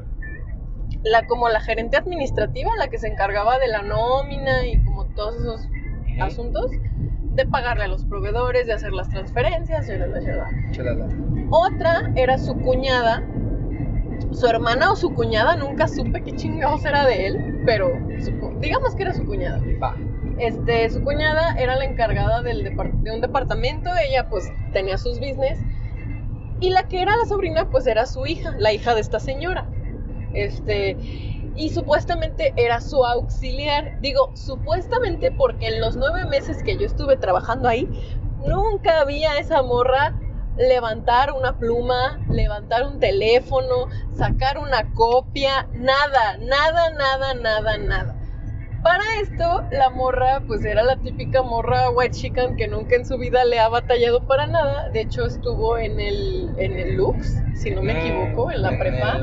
la como la gerente administrativa, la que se encargaba de la nómina y como todos esos asuntos, de pagarle a los proveedores, de hacer las transferencias, y la, la, la, la. Chalala. Otra era su cuñada, su hermana o su cuñada, nunca supe qué chingados era de él, pero digamos que era su cuñada. Va. Este, su cuñada era la encargada del de un departamento, ella pues tenía sus business. Y la que era la sobrina, pues era su hija, la hija de esta señora. Este, y supuestamente era su auxiliar. Digo, supuestamente porque en los nueve meses que yo estuve trabajando ahí, nunca había esa morra levantar una pluma, levantar un teléfono, sacar una copia, nada, nada, nada, nada, nada. Para esto, la morra, pues era la típica morra white chicken que nunca en su vida le ha batallado para nada. De hecho, estuvo en el, en el Lux, si no me Mm, equivoco, en la en prepa.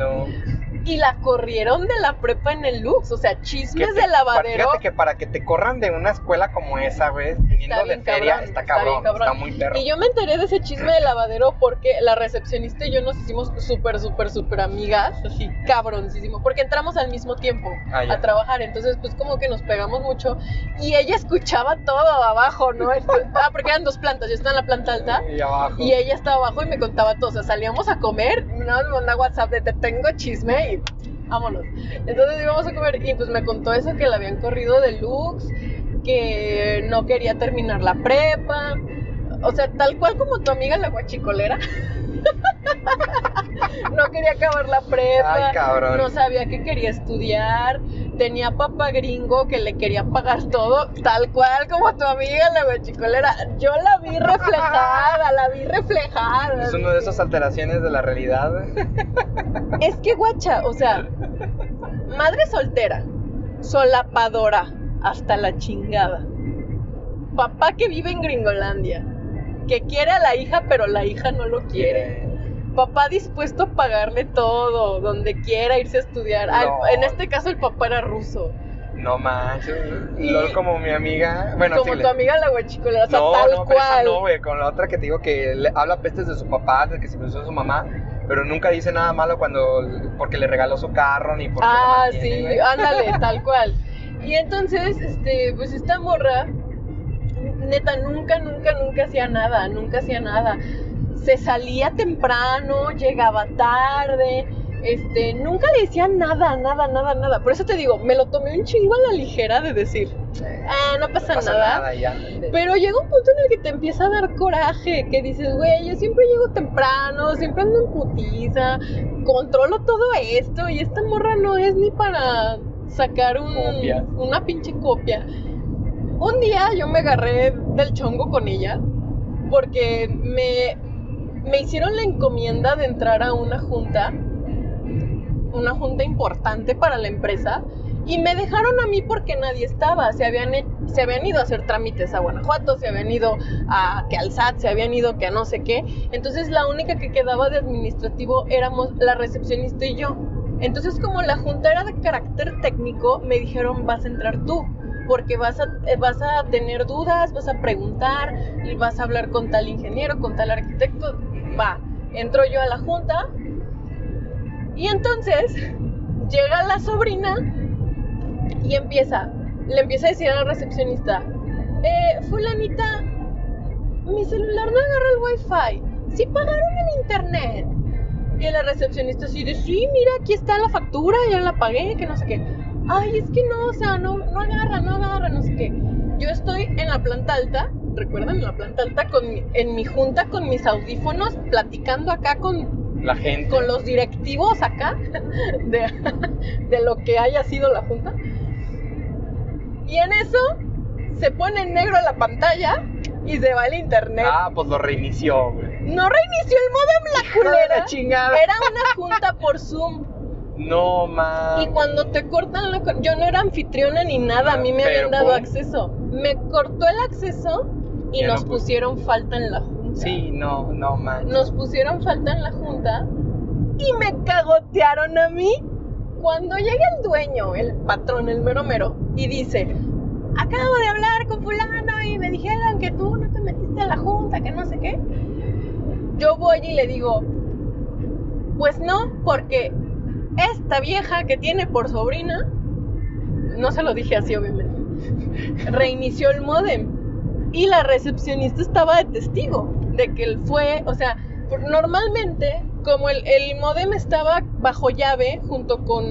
Y la corrieron de la prepa en el Lux. O sea, chismes te- de lavadero. Fíjate que para que te corran de una escuela como esa, güey, viniendo de feria, cabrón, está cabrón, está muy perro. Y yo me enteré de ese chisme de lavadero porque la recepcionista y yo nos hicimos súper, súper, súper amigas, así cabroncísimo, porque entramos al mismo tiempo Ah, a trabajar, entonces pues como que nos pegamos mucho y ella escuchaba todo abajo, ¿no? Ah, porque eran dos plantas, yo estaba en la planta alta Y abajo. y ella estaba abajo y me contaba todo, o sea, salíamos a comer, no me manda WhatsApp de te tengo chisme y vámonos. Entonces íbamos a comer y pues me contó eso que la habían corrido de Lux, que no quería terminar la prepa. O sea, tal cual como tu amiga la guachicolera. No quería acabar la prepa. Ay, cabrón. No sabía que quería estudiar. Tenía papá gringo que le quería pagar todo, tal cual como tu amiga la guachicolera. Yo la vi reflejada, la vi reflejada. Es una de esas alteraciones de la realidad. Es que guacha, o sea, madre soltera, solapadora, hasta la chingada. Papá que vive en Gringolandia, que quiere a la hija, pero la hija no lo quiere. Papá dispuesto a pagarle todo, donde quiera irse a estudiar. Al- en este caso el papá era ruso. No manches. Y- LOL como mi amiga. Bueno, como sí, tu le- amiga la huachicolera, o sea, no, tal no, pero esa cual. no, güey. Con la otra que te digo que le habla pestes de su papá, de que se puso su mamá. Pero nunca dice nada malo cuando. Porque le regaló su carro ni porque. Ah, sí, ándale, tal cual. Y entonces, este, pues esta morra, neta, nunca, nunca, nunca hacía nada, nunca hacía nada. Se salía temprano, llegaba tarde, este, nunca le decía nada, nada, nada, nada. Por eso te digo, me lo tomé un chingo a la ligera de decir, ah, no pasa, No pasa nada. nada ya. Pero llega un punto en el que te empieza a dar coraje, que dices, güey, yo siempre llego temprano, siempre ando en putiza, controlo todo esto y esta morra no es ni para sacar un, una pinche copia. Un día yo me agarré del chongo con ella porque me, me hicieron la encomienda de entrar a una junta, una junta importante para la empresa Y me dejaron a mí porque nadie estaba. Se habían, se habían ido a hacer trámites a Guanajuato, se habían ido a que al SAT, se habían ido que a no sé qué. Entonces la única que quedaba de administrativo éramos la recepcionista y yo. Entonces como la junta era de carácter técnico, me dijeron vas a entrar tú. Porque vas a, eh, vas a tener dudas, vas a preguntar, y vas a hablar con tal ingeniero, con tal arquitecto. Va, entro yo a la junta. Y entonces llega la sobrina y empieza, le empieza a decir a la recepcionista, eh, fulanita, mi celular no agarra el wifi, sí pagaron el internet. Y la recepcionista así de, sí, mira, aquí está la factura, ya la pagué, que no sé qué. Ay, es que no, o sea, no, no agarra, no agarra, no sé qué. Yo estoy en la planta alta, recuerdan, en la planta alta, con, en mi junta con mis audífonos, platicando acá con, La gente. con los directivos acá de, de lo que haya sido la junta. Y en eso se pone en negro la pantalla y se va el internet. Ah, pues lo reinició, güey. No reinició el modem la de la culera. chingada. Era una junta por Zoom. No, mames. Y cuando te cortan la yo no era anfitriona ni nada, a mí me Pero, habían dado ¿cómo? acceso. Me cortó el acceso y Ya nos pusieron falta en la junta. Sí, no, no, man. nos pusieron falta en la junta y me cagotearon a mí. Cuando llega el dueño, el patrón, el mero mero, y dice, acabo de hablar con fulano y me dijeron que tú no te metiste a la junta, que no sé qué. Yo voy y le digo, pues no, porque esta vieja que tiene por sobrina, no se lo dije así obviamente, reinició el modem y la recepcionista estaba de testigo de que él fue, o sea, normalmente como el, el modem estaba bajo llave junto con,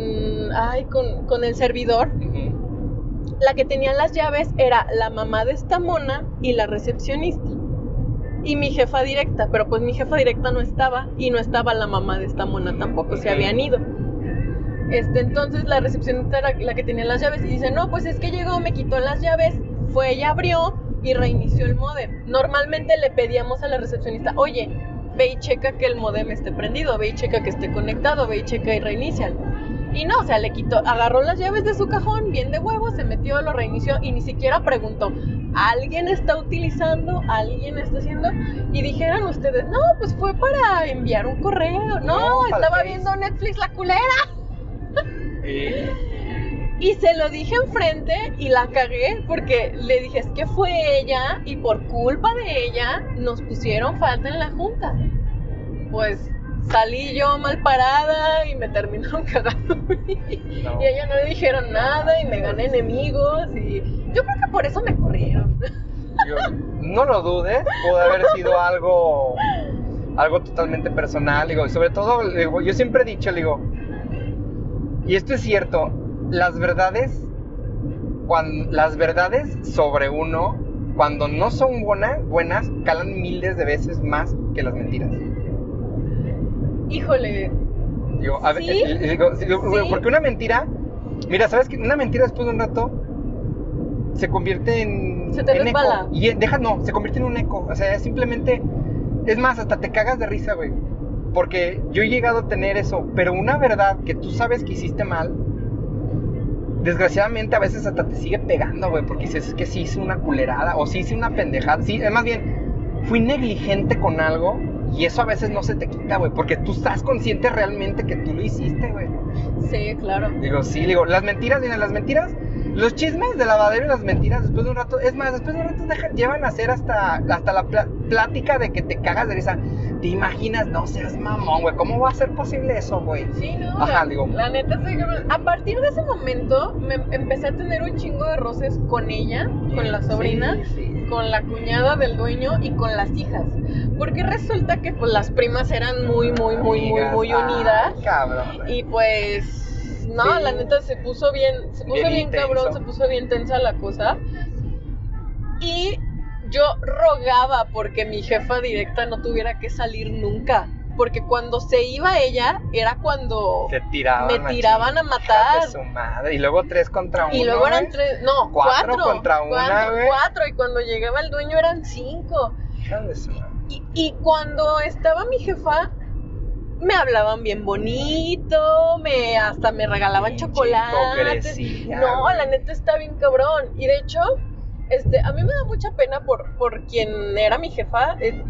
ay, con, con el servidor, la que tenía las llaves era la mamá de esta mona y la recepcionista. Y mi jefa directa, pero pues mi jefa directa no estaba y no estaba la mamá de esta mona tampoco, se habían ido. Este, entonces la recepcionista era la que tenía las llaves y dice, no, pues es que llegó, me quitó las llaves, fue ella abrió y reinició el modem. Normalmente le pedíamos a la recepcionista, oye, ve y checa que el modem esté prendido, ve y checa que esté conectado, ve y checa y reinícialo. Y no, o sea, le quitó, agarró las llaves de su cajón, bien de huevo, se metió, lo reinició y ni siquiera preguntó, ¿alguien está utilizando? ¿Alguien está haciendo? Y dijeron ustedes, no, pues fue para enviar un correo. No, estaba viendo Netflix la culera. Y se lo dije enfrente y la cagué porque le dije, es que fue ella y por culpa de ella nos pusieron falta en la junta. Pues salí yo mal parada y me terminaron cagando. No. Y a ella no le dijeron nada y me gané enemigos y yo creo que por eso me corrieron. yo- no lo dudes, pudo haber sido algo algo totalmente personal, digo, y sobre todo, digo, yo siempre he dicho, le digo, y esto es cierto, las verdades, cuando, las verdades sobre uno, cuando no son buenas, buenas, calan miles de veces más que las mentiras. Híjole, Digo, a ver, Sí. eh, eh, digo, sí, porque una mentira, mira, ¿sabes qué? Una mentira después de un rato se convierte en, Se te en eco. Y eh, deja, no, se convierte en un eco. O sea, simplemente, es más, hasta te cagas de risa, güey. Porque yo he llegado a tener eso, pero una verdad que tú sabes que hiciste mal, desgraciadamente a veces hasta te sigue pegando, güey, porque dices, es que sí hice una culerada, o sí hice una pendejada, sí, es más bien, fui negligente con algo, y eso a veces no se te quita, güey, porque tú estás consciente realmente que tú lo hiciste, güey. sí, claro. Digo, sí, digo, las mentiras, miren, las mentiras, los chismes de lavadero y las mentiras después de un rato, es más, después de un rato dejan- llevan a hacer hasta, hasta la plática de que te cagas de risa. ¿Te imaginas? No seas mamón, güey, ¿cómo va a ser posible eso, güey? Sí, no. Ajá, la, digo. la neta, a partir de ese momento me empecé a tener un chingo de roces con ella, con la sobrina, Sí, sí. con la cuñada del dueño y con las hijas. Porque resulta que pues las primas eran muy, muy, muy, muy, Amigas, muy ay, unidas. cabrón. güey. Y pues, no, la neta se puso bien, se puso Bien cabrón, se puso bien tensa la cosa. Y yo rogaba porque mi jefa directa no tuviera que salir nunca. Porque cuando se iba ella, era cuando Te tiraban me tiraban a Hija matar. de su madre. Y luego tres contra uno. Y luego eran tres, no, Cuatro cuatro. contra una, cuatro, cuatro, y cuando llegaba el dueño eran cinco. De su madre. Y, y cuando estaba mi jefa, me hablaban bien bonito, me hasta me regalaban chocolates. No, la neta está bien cabrón. Y de hecho, este, a mí me da mucha pena por, por quien era mi jefa. Eh,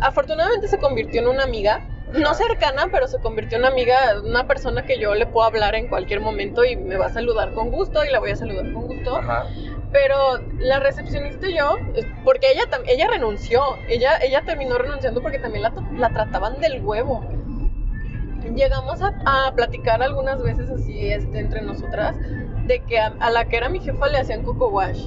afortunadamente se convirtió en una amiga. No cercana, pero se convirtió en una amiga, una persona que yo le puedo hablar en cualquier momento y me va a saludar con gusto y la voy a saludar con gusto. Ajá. Pero la recepcionista y yo, porque ella, ella renunció, ella, ella terminó renunciando porque también la, la trataban del huevo. Llegamos a, a platicar algunas veces así este, entre nosotras de que a, a la que era mi jefa le hacían coco wash.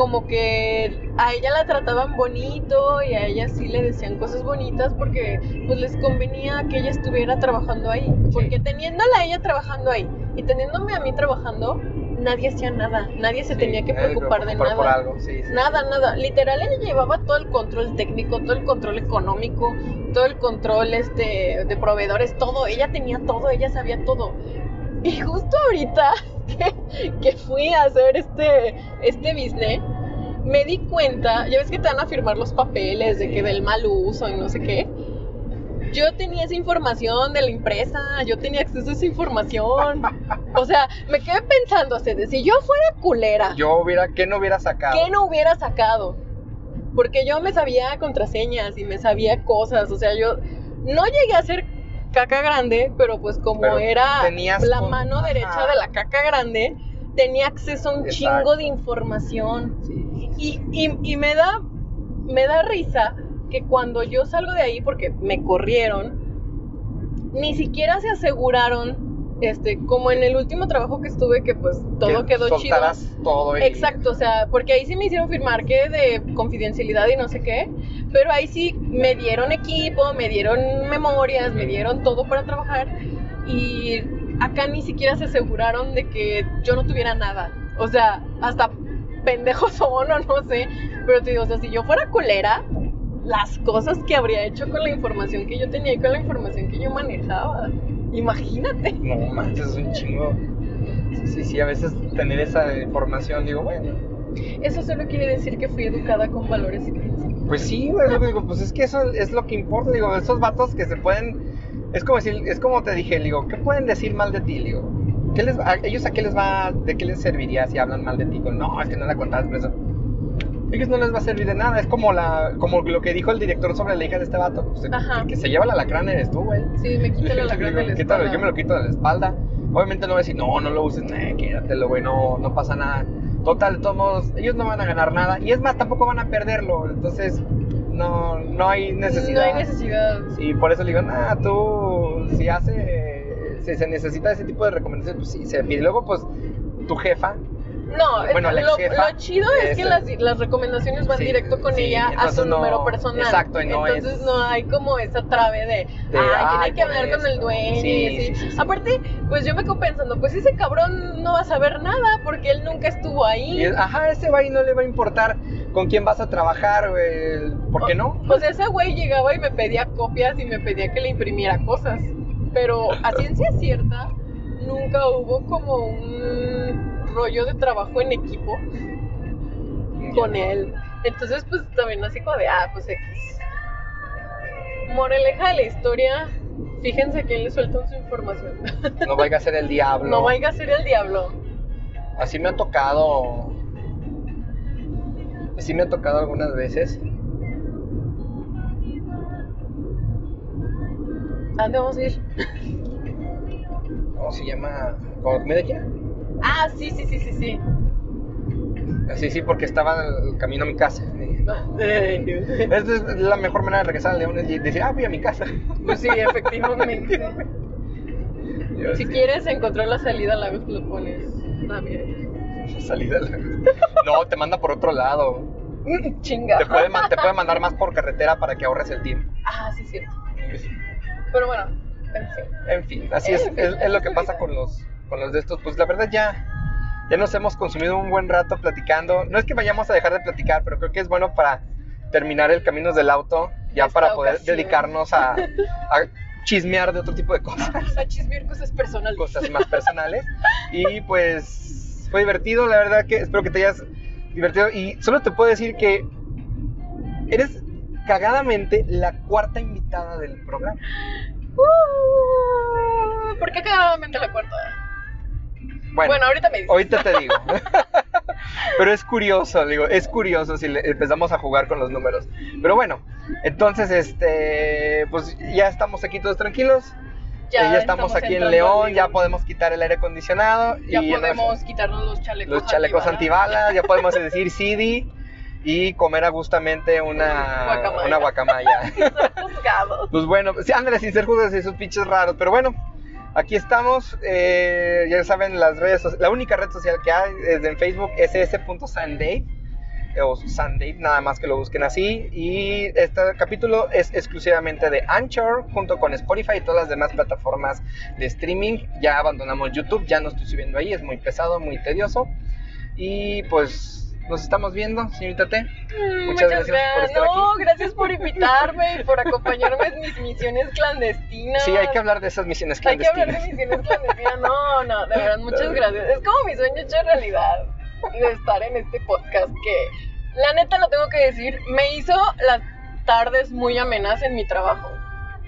Como que a ella la trataban bonito y a ella sí le decían cosas bonitas porque pues les convenía que ella estuviera trabajando ahí. Porque teniéndola a ella trabajando ahí y teniéndome a mí trabajando, nadie hacía nada, nadie se Sí, tenía que preocupar de por nada. algo, sí, sí. Nada, nada. Literal, ella llevaba todo el control técnico, todo el control económico, todo el control este, de proveedores, todo. Ella tenía todo, ella sabía todo. Y justo ahorita que, que fui a hacer este, este business, me di cuenta, ya ves que te van a firmar los papeles de que del mal uso y no sé qué. Yo tenía esa información de la empresa, yo tenía acceso a esa información. O sea, me quedé pensando, si yo fuera culera, Yo hubiera, ¿qué no hubiera sacado? ¿Qué no hubiera sacado? Porque yo me sabía contraseñas y me sabía cosas, o sea, yo no llegué a ser caca grande, pero pues como Pero era la con- mano Ajá. derecha de la caca grande, tenía acceso a un Exacto. chingo de información. Sí. Y, y- y me da me da risa que cuando yo salgo de ahí, porque me corrieron, ni siquiera se aseguraron, este, como en el último trabajo que estuve, que pues todo Que quedó chido. todo y- Exacto, o sea, porque ahí sí me hicieron firmar que de confidencialidad y no sé qué, pero ahí sí me dieron equipo, me dieron memorias, me dieron todo para trabajar y acá ni siquiera se aseguraron de que yo no tuviera nada. O sea, hasta pendejos son o no sé, pero te digo, o sea, si yo fuera culera, las cosas que habría hecho con la información que yo tenía y con la información que yo manejaba. Imagínate. No manches, es un chingo. Sí, sí, sí, a veces tener esa información, digo, bueno. Eso solo quiere decir que fui educada con valores y principios. Pues sí, güey, es lo que digo, pues es que eso es lo que importa, digo, esos vatos que se pueden, es como decir, es como te dije, digo, ¿qué pueden decir mal de ti, digo? ¿Qué les, a ellos a qué les va, de qué les serviría si hablan mal de ti? Con, no, es que no la contabas, por eso. Ellos no les va a servir de nada, es como la, como lo que dijo el director sobre la hija de este vato, pues, el- Ajá. el que se lleva la lacrán eres tú, güey. Sí, me quita la lacra de la espalda. Yo me lo quito de la espalda. Obviamente no voy a decir, no, no lo uses, nah, quédatelo, güey, no, no pasa nada. Total, de todos modos, ellos no van a ganar nada. Y es más, tampoco van a perderlo. Entonces, no, no hay necesidad. No hay necesidad. Sí, por eso le digo, nada, tú, si hace, si se necesita ese tipo de recomendaciones, pues sí, se pide. Luego, pues, tu jefa, No, Bueno, lo, chido es que las, las recomendaciones van Sí, directo con sí, ella a su no- número personal. exacto, y no Entonces es- no hay como esa trave de, De, "Ay, tiene que hablar con el esto". dueño Sí, y así. sí, sí, sí. Aparte, pues yo me quedo pensando, pues ese cabrón no va a saber nada porque él nunca estuvo ahí. es- ajá, ese güey no le va a importar con quién vas a trabajar, güey. ¿Por qué no? Pues ese güey llegaba y me pedía copias y me pedía que le imprimiera cosas. Pero a ciencia cierta, nunca hubo como un rollo de trabajo en equipo con él. Entonces, pues también así como de, ah, pues X. Moraleja de la historia, fíjense quién le sueltan su información. No vaya a ser el diablo. No vaya a ser el diablo. Así me ha tocado. Así me ha tocado algunas veces. ¿A dónde vamos a ir? ¿Cómo se llama? ¿Como comida china? Ah, sí, sí, sí, sí, sí. Sí, sí, porque estaba el camino a mi casa. Esta es la mejor manera de regresar a León, es decir, ah, voy a mi casa. Pues sí, efectivamente. Yo, Si sí, quieres encontrar la salida, la vez lo pones. Está bien. salida. la- No, te manda por otro lado. Chinga. Te puede, te puede mandar más por carretera para que ahorres el tiempo. Ah, sí, cierto. Pero bueno, en fin. En fin, así es, fin, es, es lo que es pasa con los, con los de estos. Pues la verdad ya, ya nos hemos consumido un buen rato platicando. No es que vayamos a dejar de platicar, pero creo que es bueno para terminar el Caminos del Auto, ya Esta para poder ocasión. dedicarnos a, a chismear de otro tipo de cosas, A chismear cosas personales. cosas más personales. Y pues fue divertido, la verdad que espero que te hayas divertido. Y solo te puedo decir que eres cagadamente la cuarta invitada del programa. Uh, ¿Por qué quedaba mente la cuarta? Bueno, Bueno, ahorita me dices. ahorita te digo. Pero es curioso, digo, es curioso si le- empezamos a jugar con los números. Pero bueno, entonces, este, pues ya estamos aquí todos tranquilos. Ya, estamos, aquí en León, ya podemos quitar el aire acondicionado. Ya y podemos quitarnos los chalecos. los chalecos antibalas. antibalas, ya podemos decir CD y comer a gustamente una Guacamaya. una guacamaya. Pues bueno, sí, ándale sin ser juzgados y esos pinches raros, pero bueno, aquí estamos, eh, ya saben las redes, la única red social que hay es en Facebook, ss.sandave, o Sandave, nada más que lo busquen así, y este capítulo es exclusivamente de Anchor, junto con Spotify y todas las demás plataformas de streaming, ya abandonamos YouTube, ya no estoy subiendo ahí, es muy pesado, muy tedioso, y pues nos estamos viendo, señorita T. Mm, Muchas gracias por estar No, aquí. gracias por invitarme y por acompañarme en mis misiones clandestinas. Sí, hay que hablar de esas misiones Hay que hablar de clandestinas. misiones clandestinas. No, no, de verdad, muchas gracias. Es como mi sueño hecho realidad de estar en este podcast que, la neta, lo tengo que decir, me hizo las tardes muy amenas en mi trabajo.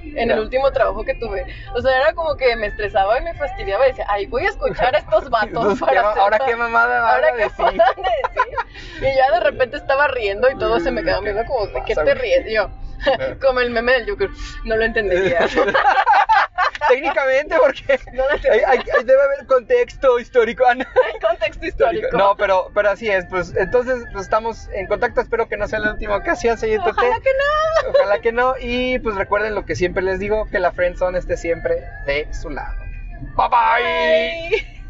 En el último trabajo que tuve. O sea, era como que me estresaba y me fastidiaba y decía, ay, voy a escuchar a estos vatos para ¿qué ma- hacer ahora qué mamada van Ahora a qué decir. van a decir. Y ya de repente estaba riendo y todos se me quedaban viendo como, ¿de qué te ríes? Y yo, como el meme del Joker, no lo entendía. Técnicamente, porque No lo hay- hay- hay- debe haber contexto histórico. ah, no. Contexto histórico. No, pero, pero así es. Pues entonces pues, estamos en contacto. Espero que no sea la última ocasión, señorita T. Ojalá que no. Ojalá que no. Y pues recuerden lo que siempre les digo: que la friendzone esté siempre de su lado. Bye bye. Bye.